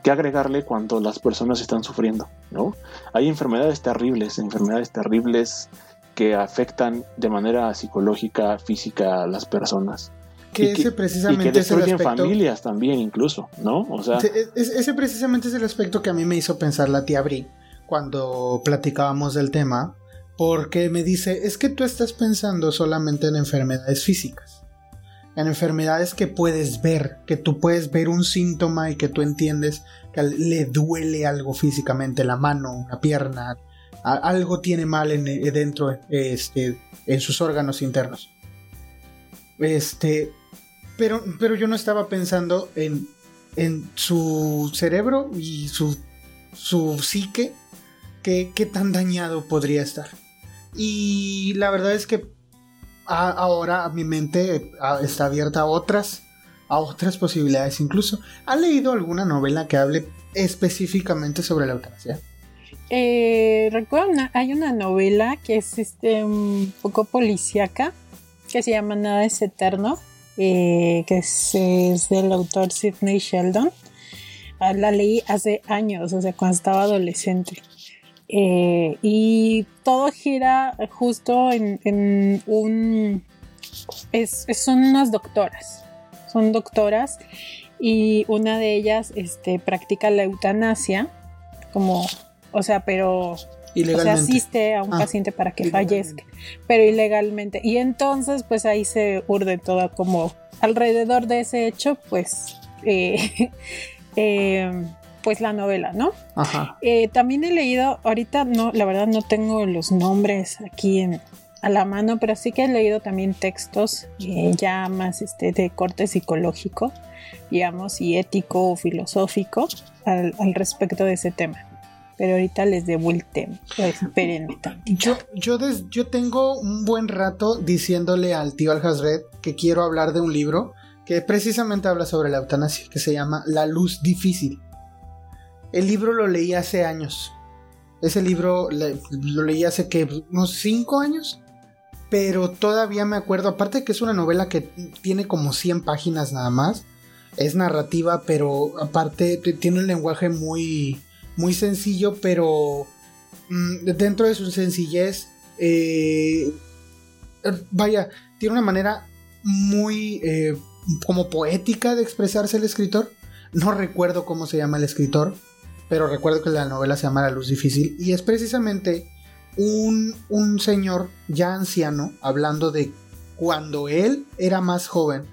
que agregarle cuando las personas están sufriendo, ¿no? Hay enfermedades terribles, enfermedades terribles que afectan de manera psicológica, física a las personas que, ese precisamente y que destruyen familias también incluso, ¿no? O sea, ese, precisamente es el aspecto que a mí me hizo pensar la tía Bri cuando platicábamos del tema, porque me dice, es que tú estás pensando solamente en enfermedades físicas, en enfermedades que puedes ver, que tú puedes ver un síntoma y que tú entiendes que le duele algo físicamente, la mano, una pierna, algo tiene mal en, dentro este, en sus órganos internos. Este, pero, pero yo no estaba pensando en, en su cerebro y su, su psique, que, tan dañado podría estar. Y la verdad es que ahora mi mente está abierta a otras, a otras posibilidades incluso. ¿Ha leído alguna novela que hable específicamente sobre la eutanasia? Eh, recuerdo, hay una novela que es este, un poco policíaca que se llama Nada es Eterno eh, que es, del autor Sidney Sheldon. Ah, la leí hace años, o sea, cuando estaba adolescente. Eh, y todo gira justo en, un... Es, son unas doctoras, son doctoras y una de ellas este, practica la eutanasia, como, o sea, pero se asiste a un ah, paciente para que fallezca, pero ilegalmente. Y entonces, pues ahí se urde todo como alrededor de ese hecho, pues, (laughs) eh, eh, pues la novela, ¿no? Ajá. Eh, también he leído, ahorita no, la verdad no tengo los nombres aquí en, a la mano, pero sí que he leído también textos ya más este, de corte psicológico, digamos, y ético o filosófico al respecto de ese tema. Pero ahorita les debo el tema. Espérenme Yo, yo, yo tengo un buen rato diciéndole al tío Alhazred que quiero hablar de un libro que precisamente habla sobre la eutanasia, que se llama La luz difícil. El libro lo leí hace años. Ese libro lo leí hace que unos 5 años. Pero todavía me acuerdo, aparte de que es una novela que tiene como 100 páginas nada más. Es narrativa, pero aparte tiene un lenguaje muy, muy sencillo, pero mm, dentro de su sencillez, eh, vaya, tiene una manera muy eh, como poética de expresarse el escritor. No recuerdo cómo se llama el escritor, pero recuerdo que la novela se llama La Luz Difícil y es precisamente un, un señor ya anciano hablando de cuando él era más joven.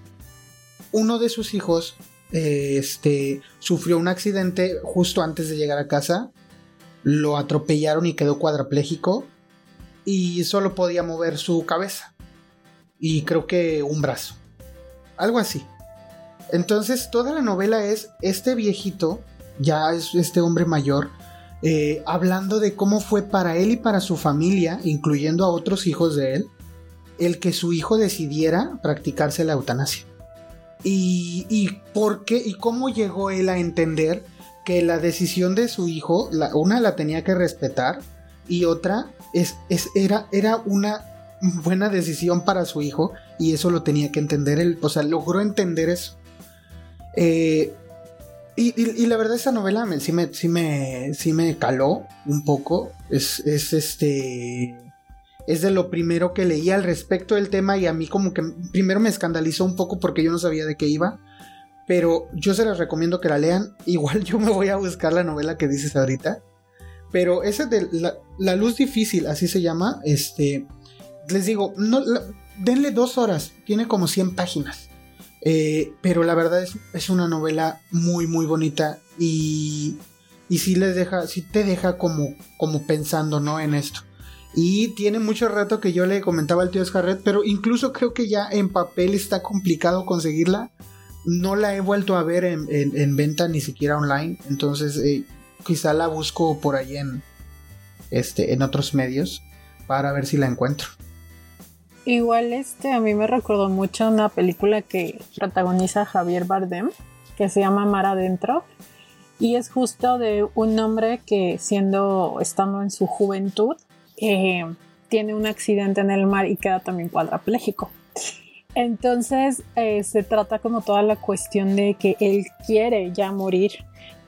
Uno de sus hijos este, sufrió un accidente justo antes de llegar a casa, lo atropellaron y quedó cuadrapléjico y solo podía mover su cabeza y creo que un brazo, algo así. Entonces toda la novela es este viejito, ya es este hombre mayor, eh, hablando de cómo fue para él y para su familia, incluyendo a otros hijos de él, el que su hijo decidiera practicarse la eutanasia. Y, por qué y cómo llegó él a entender que la decisión de su hijo, una la tenía que respetar y otra es, era, era una buena decisión para su hijo y eso lo tenía que entender él, o sea, logró entender eso. Eh, y, la verdad esa novela me, sí, me, sí, me, sí me caló un poco, es, es este es de lo primero que leí al respecto del tema y a mí como que primero me escandalizó un poco porque yo no sabía de qué iba. Pero yo se les recomiendo que la lean. (laughs) Igual yo me voy a buscar la novela que dices ahorita. Pero esa de la, luz difícil, así se llama. Este, les digo, no, denle dos horas. Tiene como 100 páginas. Eh, pero la verdad es, es, una novela muy, muy bonita. Y, y sí les deja, sí te deja como, como pensando, ¿no? En esto. Y tiene mucho rato que yo le comentaba al tío Scarrett, pero incluso creo que ya en papel está complicado conseguirla. No la he vuelto a ver en, venta ni siquiera online. Entonces eh, quizá la busco por ahí en, este, en otros medios para ver si la encuentro. Igual este a mí me recordó mucho una película que protagoniza Javier Bardem, que se llama Mar Adentro. Y es justo de un hombre que siendo, estando en su juventud, eh, tiene un accidente en el mar y queda también cuadraplégico. Entonces eh, se trata como toda la cuestión de que él quiere ya morir,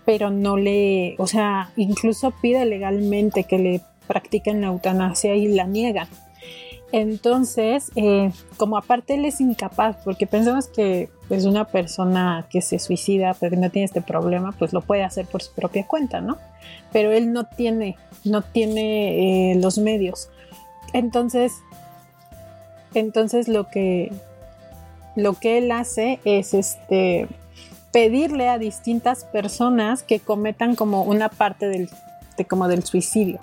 pero no le, o sea, incluso pide legalmente que le practiquen la eutanasia y la niegan. Entonces, eh, como aparte él es incapaz, porque pensamos que pues una persona que se suicida pero que no tiene este problema, pues lo puede hacer por su propia cuenta, ¿no? Pero él no tiene, no tiene eh, los medios. Entonces, entonces lo que lo que él hace es este pedirle a distintas personas que cometan como una parte del, como del suicidio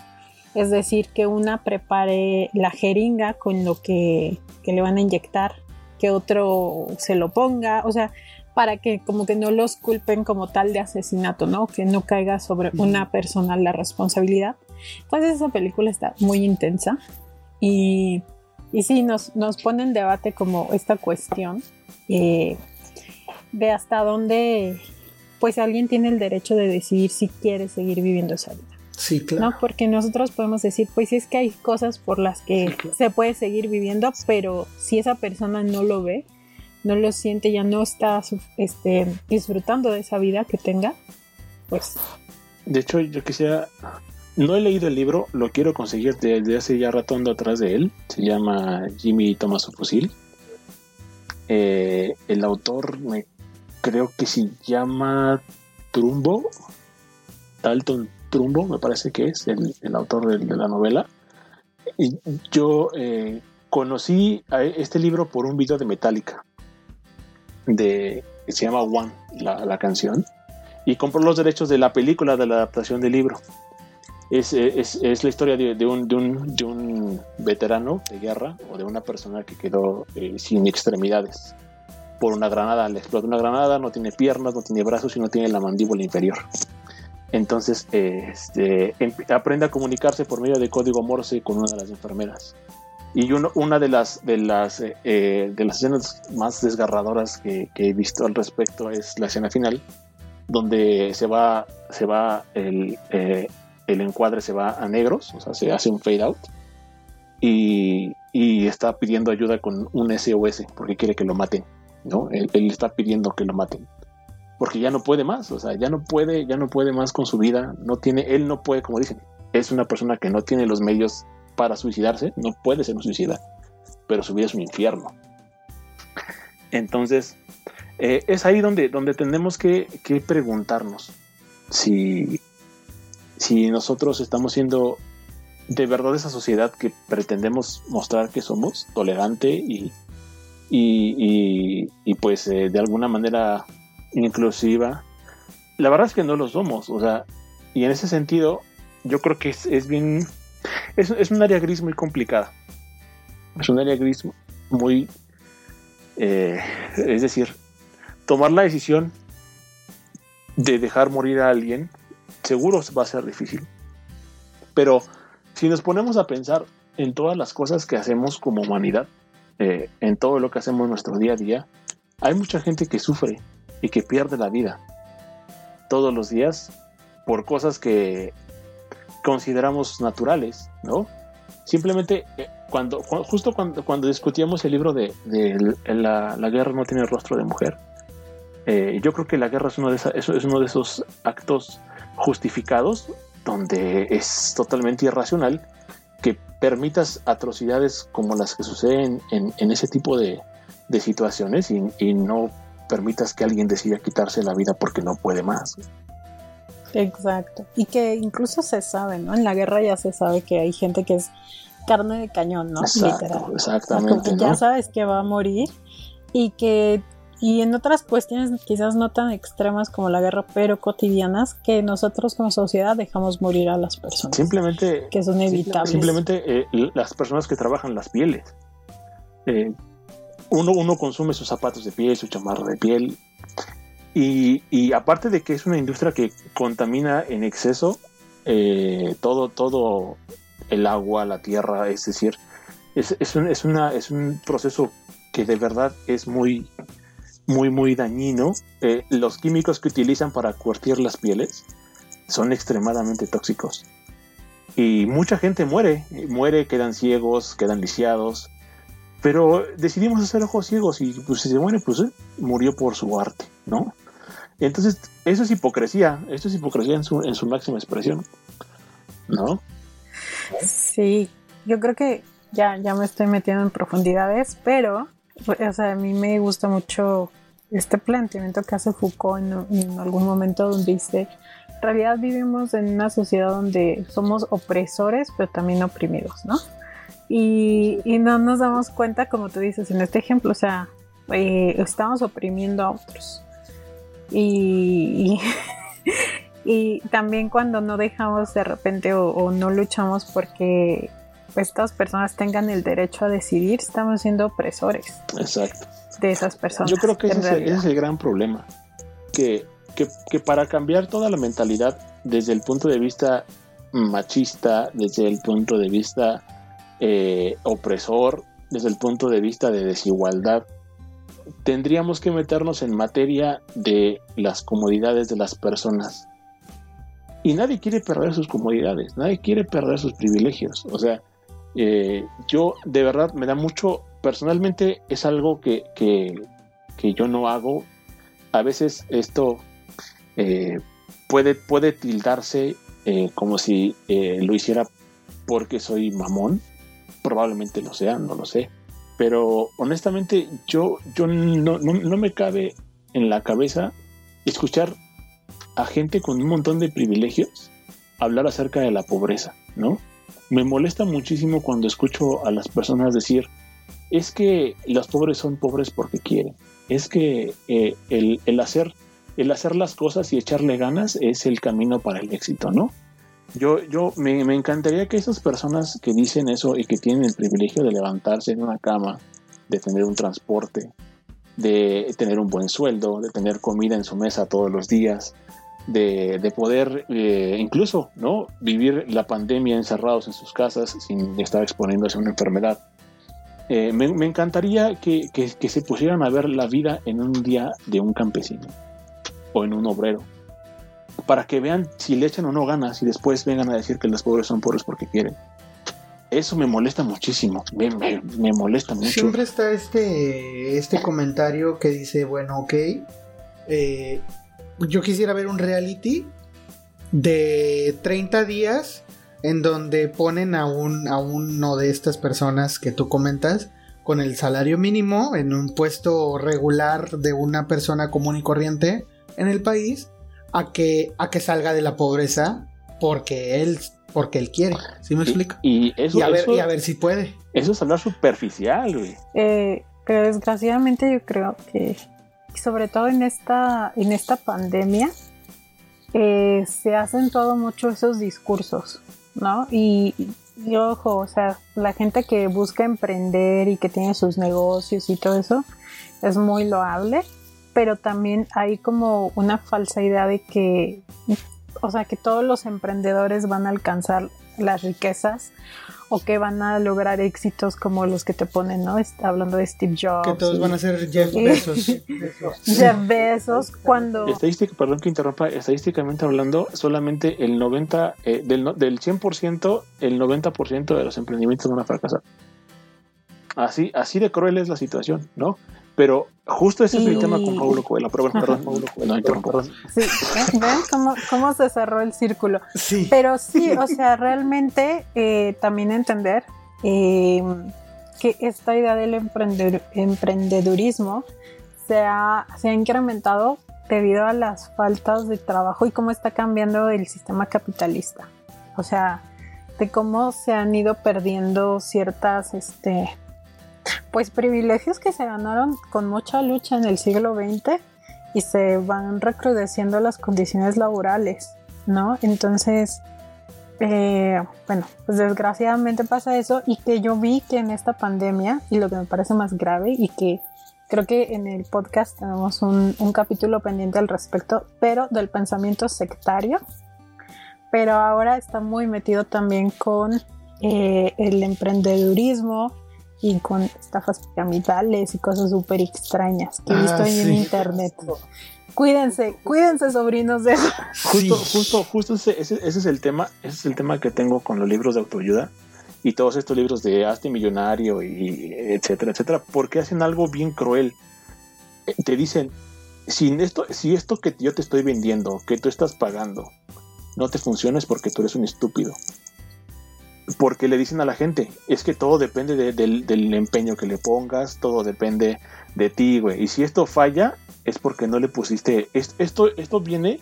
es decir, que una prepare la jeringa con lo que, le van a inyectar, que otro se lo ponga, o sea, para que como que no los culpen como tal de asesinato, ¿no? Que no caiga sobre una persona la responsabilidad. Entonces esa película está muy intensa y, y sí, nos, nos pone en debate como esta cuestión eh, de hasta dónde pues alguien tiene el derecho de decidir si quiere seguir viviendo esa vida. Sí, claro. ¿no? Porque nosotros podemos decir, pues es que hay cosas por las que se puede seguir viviendo, pero si esa persona no lo ve, no lo siente, ya no está este, disfrutando de esa vida que tenga, pues... De hecho, yo quisiera... No he leído el libro, lo quiero conseguir desde hace ya ratondo atrás de él. Se llama Jimmy Thomas Fusil. Eh, el autor me creo que se llama Trumbo. Dalton Trumbo, me parece que es el, autor de, la novela. Y yo eh, conocí a este libro por un video de Metallica, de, se llama One, la, canción, y compró los derechos de la película, de la adaptación del libro. Es, la historia de, un, de, un, veterano de guerra o de una persona que quedó eh, sin extremidades por una granada. Le explota una granada, no tiene piernas, no tiene brazos y no tiene la mandíbula inferior Entonces, este, aprende a comunicarse por medio de código Morse con una de las enfermeras. Y una de las, de, las, eh, eh, de las escenas más desgarradoras que, he visto al respecto es la escena final, donde se va, se va el, eh, el encuadre se va a negros, o sea, se hace un fade out. Y, y está pidiendo ayuda con un SOS porque quiere que lo maten, ¿no? Él, está pidiendo que lo maten porque ya no puede más, o sea, ya no puede, ya no puede más con su vida, no tiene, él no puede, como dicen, es una persona que no tiene los medios para suicidarse, no puede ser un suicida, pero su vida es un infierno. Entonces, eh, es ahí donde, donde tenemos que, que preguntarnos si, si nosotros estamos siendo de verdad esa sociedad que pretendemos mostrar que somos, tolerante y, y, pues eh, de alguna manera inclusiva. La verdad es que no lo somos, o sea, y en ese sentido yo creo que es, bien, es, es, un área gris muy complicada. Es un área gris muy, eh, es decir, tomar la decisión de dejar morir a alguien seguro va a ser difícil. Pero si nos ponemos a pensar en todas las cosas que hacemos como humanidad, eh, en todo lo que hacemos en nuestro día a día, hay mucha gente que sufre y que pierde la vida todos los días por cosas que consideramos naturales, ¿no? Simplemente eh, cuando, justo cuando, cuando, discutíamos el libro de, la, guerra no tiene rostro de mujer, eh, yo creo que la guerra es uno, de es uno de esos actos justificados donde es totalmente irracional que permitas atrocidades como las que suceden en, ese tipo de, situaciones y, no permitas que alguien decida quitarse la vida porque no puede más. Exacto. Y que incluso se sabe, ¿no? En la guerra ya se sabe que hay gente que es carne de cañón, ¿no? Literal. Exactamente. Ya sabes que va a morir y que y en otras cuestiones quizás no tan extremas como la guerra, pero cotidianas, que nosotros como sociedad dejamos morir a las personas. Simplemente. Que son evitables. Simplemente eh, las personas que trabajan las pieles. Eh, uno, uno consume sus zapatos de piel, su chamarra de piel. Y, aparte de que es una industria que contamina en exceso eh, todo, todo el agua, la tierra, es decir, es, un, es, es un proceso que de verdad es muy, muy, muy dañino. Eh, los químicos que utilizan para curtir las pieles son extremadamente tóxicos. Y mucha gente muere, muere, quedan ciegos, quedan lisiados. Pero decidimos hacer ojos ciegos y pues si se muere, pues eh, murió por su arte, ¿no? Entonces, eso es hipocresía, esto es hipocresía en su, en su máxima expresión, ¿no? Sí, yo creo que ya, ya me estoy metiendo en profundidades, pero o sea, a mí me gusta mucho este planteamiento que hace Foucault en, algún momento donde dice, en realidad vivimos en una sociedad donde somos opresores, pero también oprimidos, ¿no? Y, no nos damos cuenta, como tú dices en este ejemplo, o sea, eh, estamos oprimiendo a otros. Y, y, (laughs) también cuando no dejamos de repente o no luchamos porque estas personas tengan el derecho a decidir, estamos siendo opresores. Exacto. De esas personas. Yo creo que ese, es el gran problema. Que, que, para cambiar toda la mentalidad desde el punto de vista machista, desde el punto de vista eh, opresor, desde el punto de vista de desigualdad, tendríamos que meternos en materia de las comodidades de las personas. Y nadie quiere perder sus comodidades, nadie quiere perder sus privilegios. O sea, eh, yo de verdad me da mucho, personalmente es algo que, que, yo no hago. A veces esto eh, puede, puede tildarse como si lo hiciera porque soy mamón. Probablemente lo sea, no lo sé. Pero honestamente yo, yo no, no me cabe en la cabeza escuchar a gente con un montón de privilegios hablar acerca de la pobreza, ¿no? me molesta muchísimo cuando escucho a las personas decir, es que los pobres son pobres porque quieren, es que eh, el, hacer, el hacer las cosas y echarle ganas es el camino para el éxito, ¿no? Yo, yo me, encantaría que esas personas que dicen eso y que tienen el privilegio de levantarse en una cama, de tener un transporte, de tener un buen sueldo, de tener comida en su mesa todos los días, de, poder eh, incluso no vivir la pandemia encerrados en sus casas sin estar exponiéndose a una enfermedad. Eh, me, encantaría que, se pusieran a ver la vida en un día de un campesino o en un obrero, para que vean si le echan o no ganas y después vengan a decir que los pobres son pobres porque quieren. Eso me molesta muchísimo, me, molesta mucho. Siempre está este, este comentario que dice, bueno, ok, eh, yo quisiera ver un reality de 30 días en donde ponen a, un, a uno de estas personas que tú comentas con el salario mínimo en un puesto regular de una persona común y corriente en el país a que, a que salga de la pobreza porque él, porque él quiere. ¿Sí me explico? Y, a, ver, y a ver si puede. Eso es hablar superficial, güey. Eh, pero desgraciadamente yo creo que sobre todo en esta, en esta pandemia, eh, se hacen todo mucho esos discursos, ¿no? Y, ojo, o sea, la gente que busca emprender y que tiene sus negocios y todo eso es muy loable, pero también hay como una falsa idea de que, o sea, que todos los emprendedores van a alcanzar las riquezas o que van a lograr éxitos como los que te ponen, ¿no? Está hablando de Steve Jobs. Que todos van a ser Jeff (laughs) Bezos. (laughs) Jeff Bezos, cuando... Estadística, perdón que interrumpa, estadísticamente hablando, solamente el 90, eh, del, del 100%, el 90% de los emprendimientos van a fracasar. Así, así de cruel es la situación, ¿no? Pero justo ese es el tema con Paulo Coelho. Pero bueno, perdón, Paulo Coelho, no Sí, ¿ven cómo, cómo, se cerró el círculo? Sí. Pero sí, o sea, realmente eh, también entender em, que esta idea del emprendedurismo se ha, se ha incrementado debido a las faltas de trabajo y cómo está cambiando el sistema capitalista. O sea, de cómo se han ido perdiendo ciertas este, pues privilegios que se ganaron con mucha lucha en el siglo XX y se van recrudeciendo las condiciones laborales, ¿no? Entonces, eh, bueno, pues desgraciadamente pasa eso y que yo vi que en esta pandemia, y lo que me parece más grave y que creo que en el podcast tenemos un, capítulo pendiente al respecto, pero del pensamiento sectario, pero ahora está muy metido también con eh, el emprendedurismo, y con estafas piramidales y cosas súper extrañas que he visto ah, en internet. Cuídense, cuídense sobrinos de (laughs) eso. Justo, justo, justo ese, ese, es el tema, ese es el tema que tengo con los libros de autoayuda y todos estos libros de Hazte Millonario y etcétera, etcétera, porque hacen algo bien cruel. Eh, te dicen, si esto, si esto que yo te estoy vendiendo, que tú estás pagando, no te funciona es porque tú eres un estúpido porque le dicen a la gente, es que todo depende del, empeño que le pongas, todo depende de ti, güey. Y si esto falla, es porque no le pusiste. Esto, esto, viene,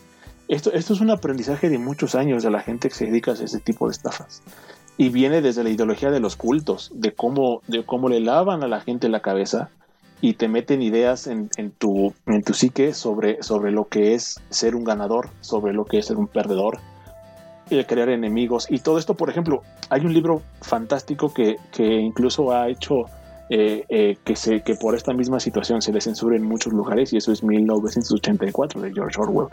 esto, esto es un aprendizaje de muchos años de la gente que se dedica a ese tipo de estafas. Y viene desde la ideología de los cultos, de cómo, de cómo le lavan a la gente la cabeza y te meten ideas en, tu, en tu psique sobre, sobre lo que es ser un ganador, sobre lo que es ser un perdedor, el crear enemigos y todo esto, por ejemplo, hay un libro fantástico que, incluso ha hecho eh, eh, que, se, que por esta misma situación se le censure en muchos lugares y eso es 1984 de George Orwell,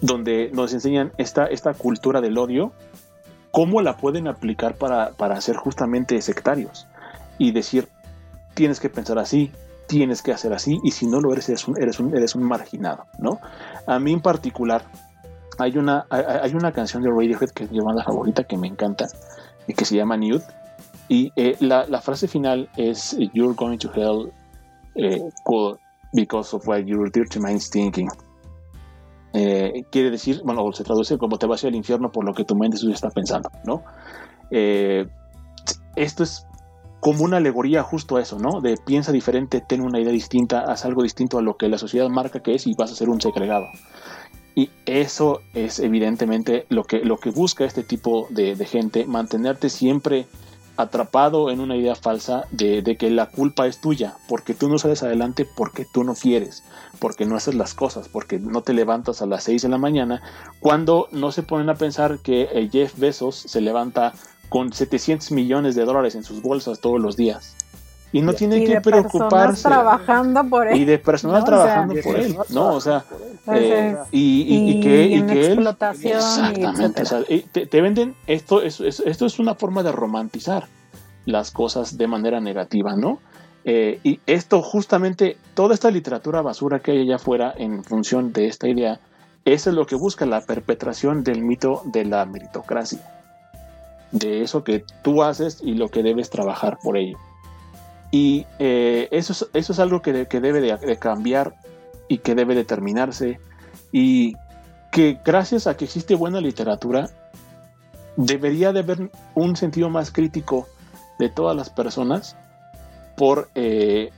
donde nos enseñan esta, esta cultura del odio, cómo la pueden aplicar para, para ser justamente sectarios y decir, tienes que pensar así, tienes que hacer así y si no lo eres, eres un, eres un, eres un marginado, ¿no? A mí en particular, hay una, hay una canción de Radiohead que es mi banda favorita que me encanta y que se llama Nude. Y eh, la, frase final es You're going to hell eh, because of what your dirty mind's thinking. Eh, quiere decir, bueno, se traduce como te vas al infierno por lo que tu mente está pensando, ¿no? Eh, esto es como una alegoría justo a eso, ¿no? De piensa diferente, ten una idea distinta, haz algo distinto a lo que la sociedad marca que es y vas a ser un segregado. Y eso es evidentemente lo que, lo que busca este tipo de, gente, mantenerte siempre atrapado en una idea falsa de, que la culpa es tuya, porque tú no sales adelante porque tú no quieres, porque no haces las cosas, porque no te levantas a las 6 de la mañana, cuando no se ponen a pensar que eh, Jeff Bezos se levanta con 700 millones de dólares en sus bolsas todos los días y no tiene y que de preocuparse personas trabajando por él. y de personal No, o sea, trabajando por él, ¿no? O sea, eh, y, y, y que, y que él exactamente, o sea, eh, te, te venden esto es, es- esto es una forma de romantizar las cosas de manera negativa, ¿no? Eh, y esto justamente, toda esta literatura basura que hay allá afuera en función de esta idea, eso es lo que busca la perpetración del mito de la meritocracia, de eso que tú haces y lo que debes trabajar por ello. Y eh, eso, es, eso es algo que, que debe de, de cambiar y que debe determinarse y que gracias a que existe buena literatura, debería de haber un sentido más crítico de todas las personas por eh,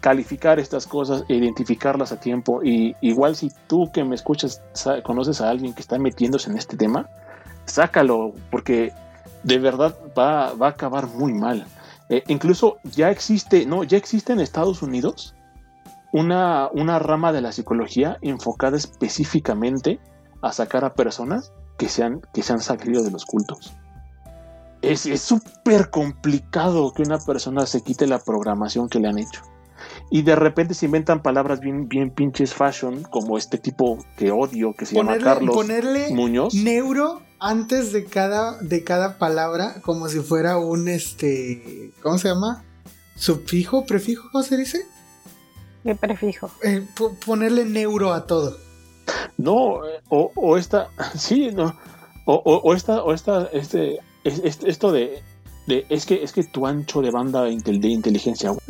calificar estas cosas e identificarlas a tiempo. Y igual si tú que me escuchas conoces a alguien que está metiéndose en este tema, sácalo, porque de verdad va, va a acabar muy mal. Eh, incluso ya existe, no, ya existe en Estados Unidos una, una rama de la psicología enfocada específicamente a sacar a personas que se han, que se han salido de los cultos. Es súper complicado que una persona se quite la programación que le han hecho. Y de repente se inventan palabras bien, bien pinches fashion, como este tipo que odio, que se llama Ponerle, Carlos ponerle Muñoz. neuro antes de cada, de cada palabra, como si fuera un este. ¿Cómo se llama? ¿Subfijo? ¿Prefijo? ¿Cómo se dice? ¿Qué prefijo? Eh, po- ponerle neuro a todo. No, eh, o, o esta, (laughs) sí, no, o, o, o esta, o esta, este, es- es- esto de, de, es que, es que tu ancho de banda de inteligencia. (laughs)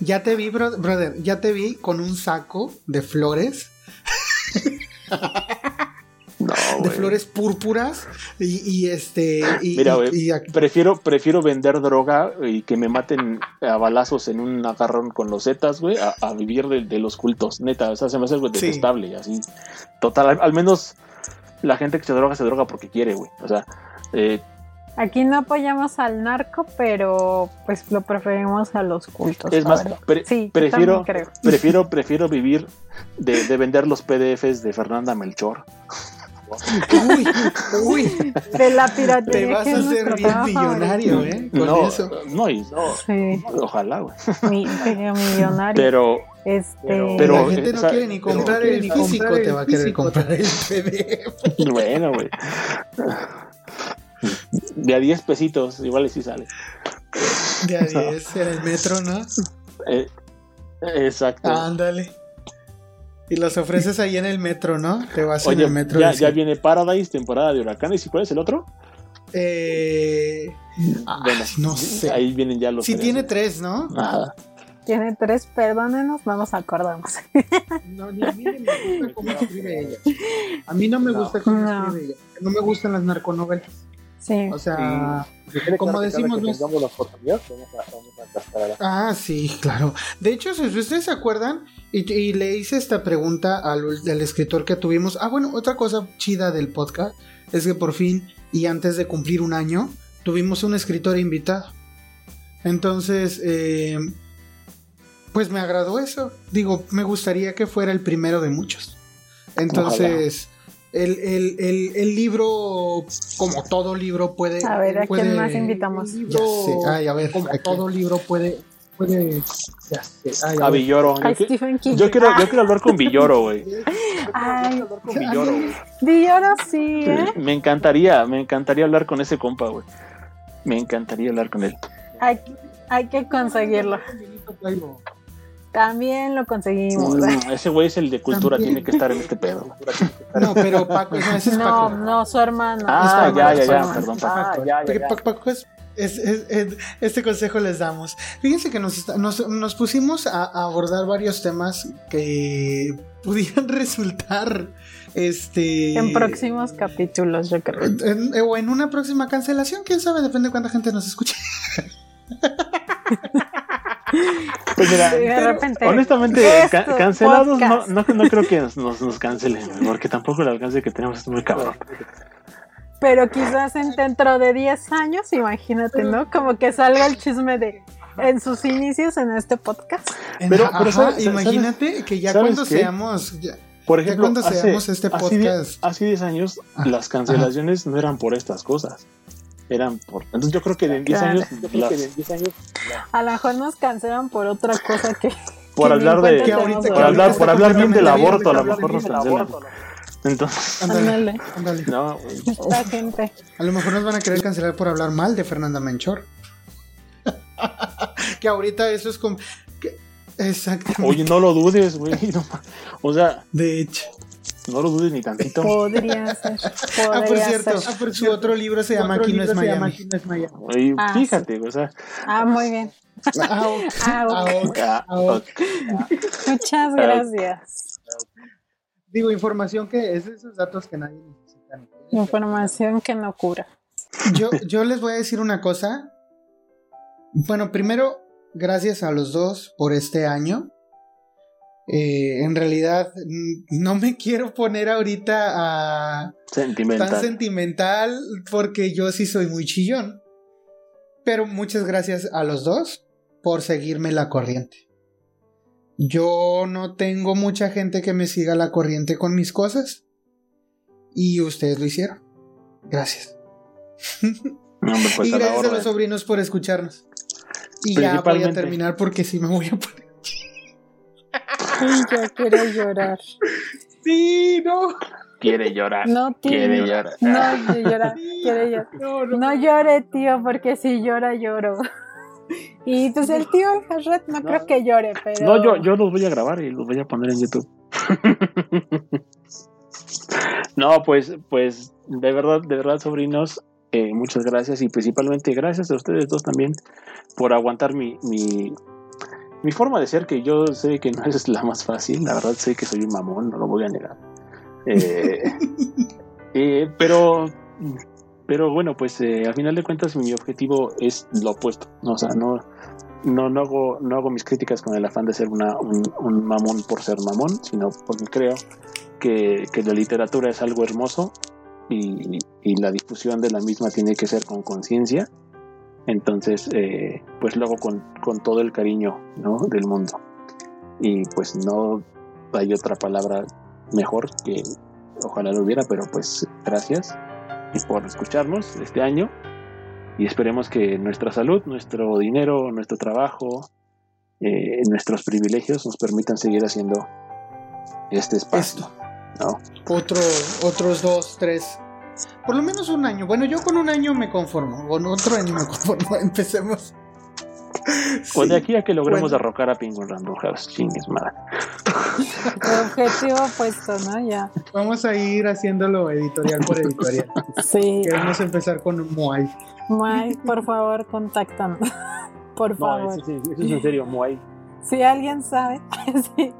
Ya te vi, bro- brother, ya te vi con un saco de flores, no, de flores púrpuras y, y este. Y, Mira, y- prefiero, prefiero vender droga y que me maten a balazos en un agarrón con los zetas, güey, a, a vivir de, de los cultos, neta, o sea, se me hace algo Sí. detestable, así, total, al, al menos la gente que se droga se droga porque quiere, güey, o sea, eh, Aquí no apoyamos al narco, pero pues lo preferimos a los cultos. es más, pre- sí, prefiero, también creo. prefiero, prefiero vivir de, de vender los PDFs de Fernanda Melchor. Uy, uy, De la te piratería. vas que a hacer bien millonario. ¿eh? Con No, eso. no, y no, Sí, ojalá, güey. mi, millonario. Pero, este, pero- la gente eh, no o sea, quiere ni comprar el físico, comprar te va a querer físico, comprar el PDF. (laughs) bueno, güey. De a 10 pesitos, igual y sí sale. De a (laughs) 10 en el metro, ¿no? Eh, exacto. Ándale. Y los ofreces ahí en el metro, ¿no? Te vas en el metro. ya, ya viene Paradise, temporada de huracanes. ¿Y cuál es el otro? Eh, Bueno, no sé. Ahí vienen ya los. Sí tres. tiene tres, ¿no? Ajá. tiene tres, perdónenos, no nos acordamos. (laughs) No, ni a mí ni me gusta cómo escribe ella. A mí no me gusta cómo No. escribe ella. No me gustan las narconovelas. Sí. O sea, Como Como decimos, ¿no? tengamos la oportunidad, vamos a, vamos a Ah, sí, claro. De hecho, si ustedes se acuerdan, y, y le hice esta pregunta al, al escritor que tuvimos. Ah, bueno, otra cosa chida del podcast es que por fin, y antes de cumplir un año, tuvimos un escritor invitado. Entonces, eh, pues me agradó eso. Digo, me gustaría que fuera el primero de muchos. Entonces, el, el- el- el libro, como todo libro, puede. A ver, ¿a puede- quién más invitamos? Ya sé. Ay, a ver, como todo libro puede. puede ya sé. Ay, A. Villoro. A Yo, que- Stephen King. yo quiero, Ah, (laughs) yo quiero hablar con Villoro, güey. Villoro, sí, ¿eh? Me encantaría, me encantaría hablar con ese compa, güey. Me encantaría hablar con él. Hay, hay que conseguirlo. También lo conseguimos. (laughs) Ese güey es el de cultura, También. tiene que estar en este pedo. No, pero Paco, no, ese es No, Paco. no, su hermano. Ah, Paco, ya, es ya, ya, Paco. perdón, Paco. Paco. Ah, ya, ya, ya. Paco- Paco es- es- es- es- este consejo les damos. Fíjense que nos, está- nos, nos pusimos a, a abordar varios temas que pudieran (laughs) resultar este En próximos capítulos, yo creo. en- en- o en una próxima cancelación, quién sabe, depende de cuánta gente nos escuche. (laughs) Pues mira, de repente. honestamente, Esto, cancelados no, podcast. no, no creo que nos, nos, cancelen, porque tampoco el alcance que tenemos es muy cabrón. Pero quizás en dentro de 10 años, imagínate, ¿no? Como que salga el chisme de en sus inicios en este podcast. Pero- Ajá, pero ¿sabes- imagínate que ya cuando qué? seamos ya- Por ejemplo, cuando hace, este podcast. Hace 10 años, ah, las cancelaciones no eran por estas cosas. Eran por. Entonces, yo creo que en 10 años, años. A lo mejor nos cancelan por otra cosa que. (laughs) Por hablar de. por hablar, por hablar bien del aborto, a lo mejor nos cancelan. Entonces, ándale, (laughs) ándale. No, Esta gente. A lo mejor nos van a querer cancelar por hablar mal de Fernanda Menchor. (laughs) que ahorita eso es como. Exactamente. Oye, no lo dudes, güey. o sea. De hecho. No lo dudes ni tantito. Podría (laughs) ser. ah, por cierto. Ah, por su otro libro se llama Aquí no es Miami. Oye, ah, fíjate, o sea. Ah, muy bien. Muchas gracias. Digo, información que es esos datos que nadie necesita. Información que no cura. Yo, yo les voy a decir una cosa. Bueno, primero, gracias a los dos por este año. Eh, en realidad, no me (laughs) quiero poner ahorita a sentimental. tan sentimental porque yo sí soy muy chillón. Pero muchas gracias a los dos por seguirme la corriente. Yo no tengo mucha gente que me siga la corriente con mis cosas. Y ustedes lo hicieron. Gracias. (laughs) Pues y gracias a los sobrinos por escucharnos. Y ya voy a terminar porque si me voy a poner. (laughs) ya quiero llorar. Sí, no. Quiere llorar. No, tío. Quiere llorar. No, llora, quiere llorar. No, no, llore, tío, porque si llora, lloro. Y pues el tío Harret no, creo que llore, pero. No, yo, yo los voy a grabar y los voy a poner en YouTube. (laughs) no, pues, pues, de verdad, de verdad, sobrinos, eh, muchas gracias y principalmente gracias a ustedes dos también por aguantar mi, mi, mi forma de ser, que yo sé que no (laughs) es la más fácil, la verdad sé que soy un mamón, no lo voy a negar. Eh, (laughs) eh, pero pero bueno, pues eh, al final de cuentas mi objetivo es lo opuesto. ¿no? O sea, no, no, no, hago, no hago mis críticas con el afán de ser una, un, mamón por ser mamón, sino porque creo que, la literatura es algo hermoso y, la difusión de la misma tiene que ser con conciencia. Entonces, eh, pues lo hago con, con, todo el cariño ¿no? del mundo. Y pues no hay otra palabra mejor que ojalá lo hubiera, pero pues gracias por escucharnos este año y esperemos que nuestra salud, nuestro dinero, nuestro trabajo, eh, nuestros privilegios nos permitan seguir haciendo este espacio. Otro, otros dos, tres, por lo menos un año. Bueno, yo con un año me conformo, con otro año me conformo. (laughs) Empecemos pues de aquí a que logremos derrocar a Penguin Random House, chingues madre. (laughs) objetivo puesto, ¿no? Ya. Vamos a ir haciéndolo editorial por editorial. (laughs) Sí. Queremos empezar con un Moai. Moai, por favor, contáctanos. Por favor. No, eso, es en serio, Moai. Si alguien sabe, sí,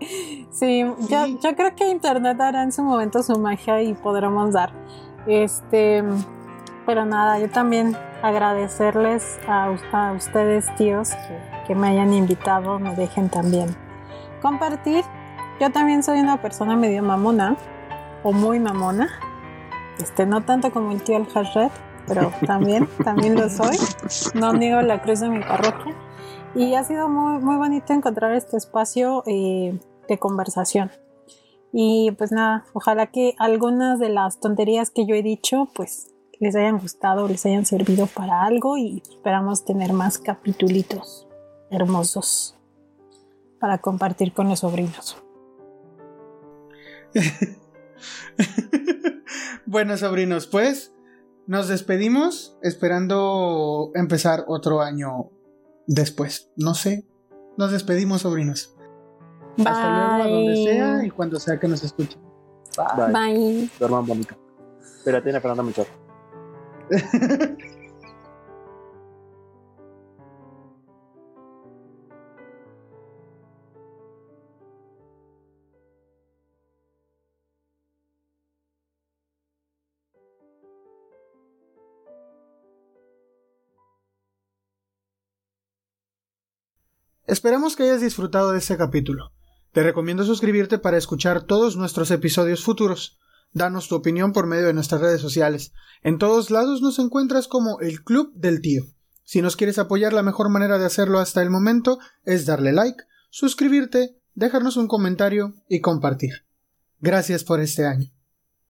sí, Yo, yo creo que Internet hará en su momento su magia y podremos dar. Este, pero nada, yo también agradecerles a, ustedes, tíos, que, me hayan invitado, me dejen también compartir. Yo también soy una persona medio mamona, o muy mamona. Este, no tanto como el tío El Red, pero (laughs) también, también lo soy. No niego la cruz de mi parroquia. Y ha sido muy, muy bonito encontrar este espacio eh, de conversación. Y pues nada, ojalá que algunas de las tonterías que yo he dicho, pues les hayan gustado, les hayan servido para algo y esperamos tener más capitulitos hermosos para compartir con los sobrinos. (laughs) bueno, sobrinos, pues nos despedimos esperando empezar otro año después. No sé. Nos despedimos, sobrinos. Hasta luego, a donde sea y cuando sea que nos escuchen. Bye. Bye. Duerman bonito. Fernanda mucho. Esperamos que hayas disfrutado de este capítulo. Te recomiendo suscribirte para escuchar todos nuestros episodios futuros. Danos tu opinión por medio de nuestras redes sociales. En todos lados nos encuentras como el Club del Tío. Si nos quieres apoyar, la mejor manera de hacerlo hasta el momento es darle like, suscribirte, dejarnos un comentario y compartir. Gracias por este año.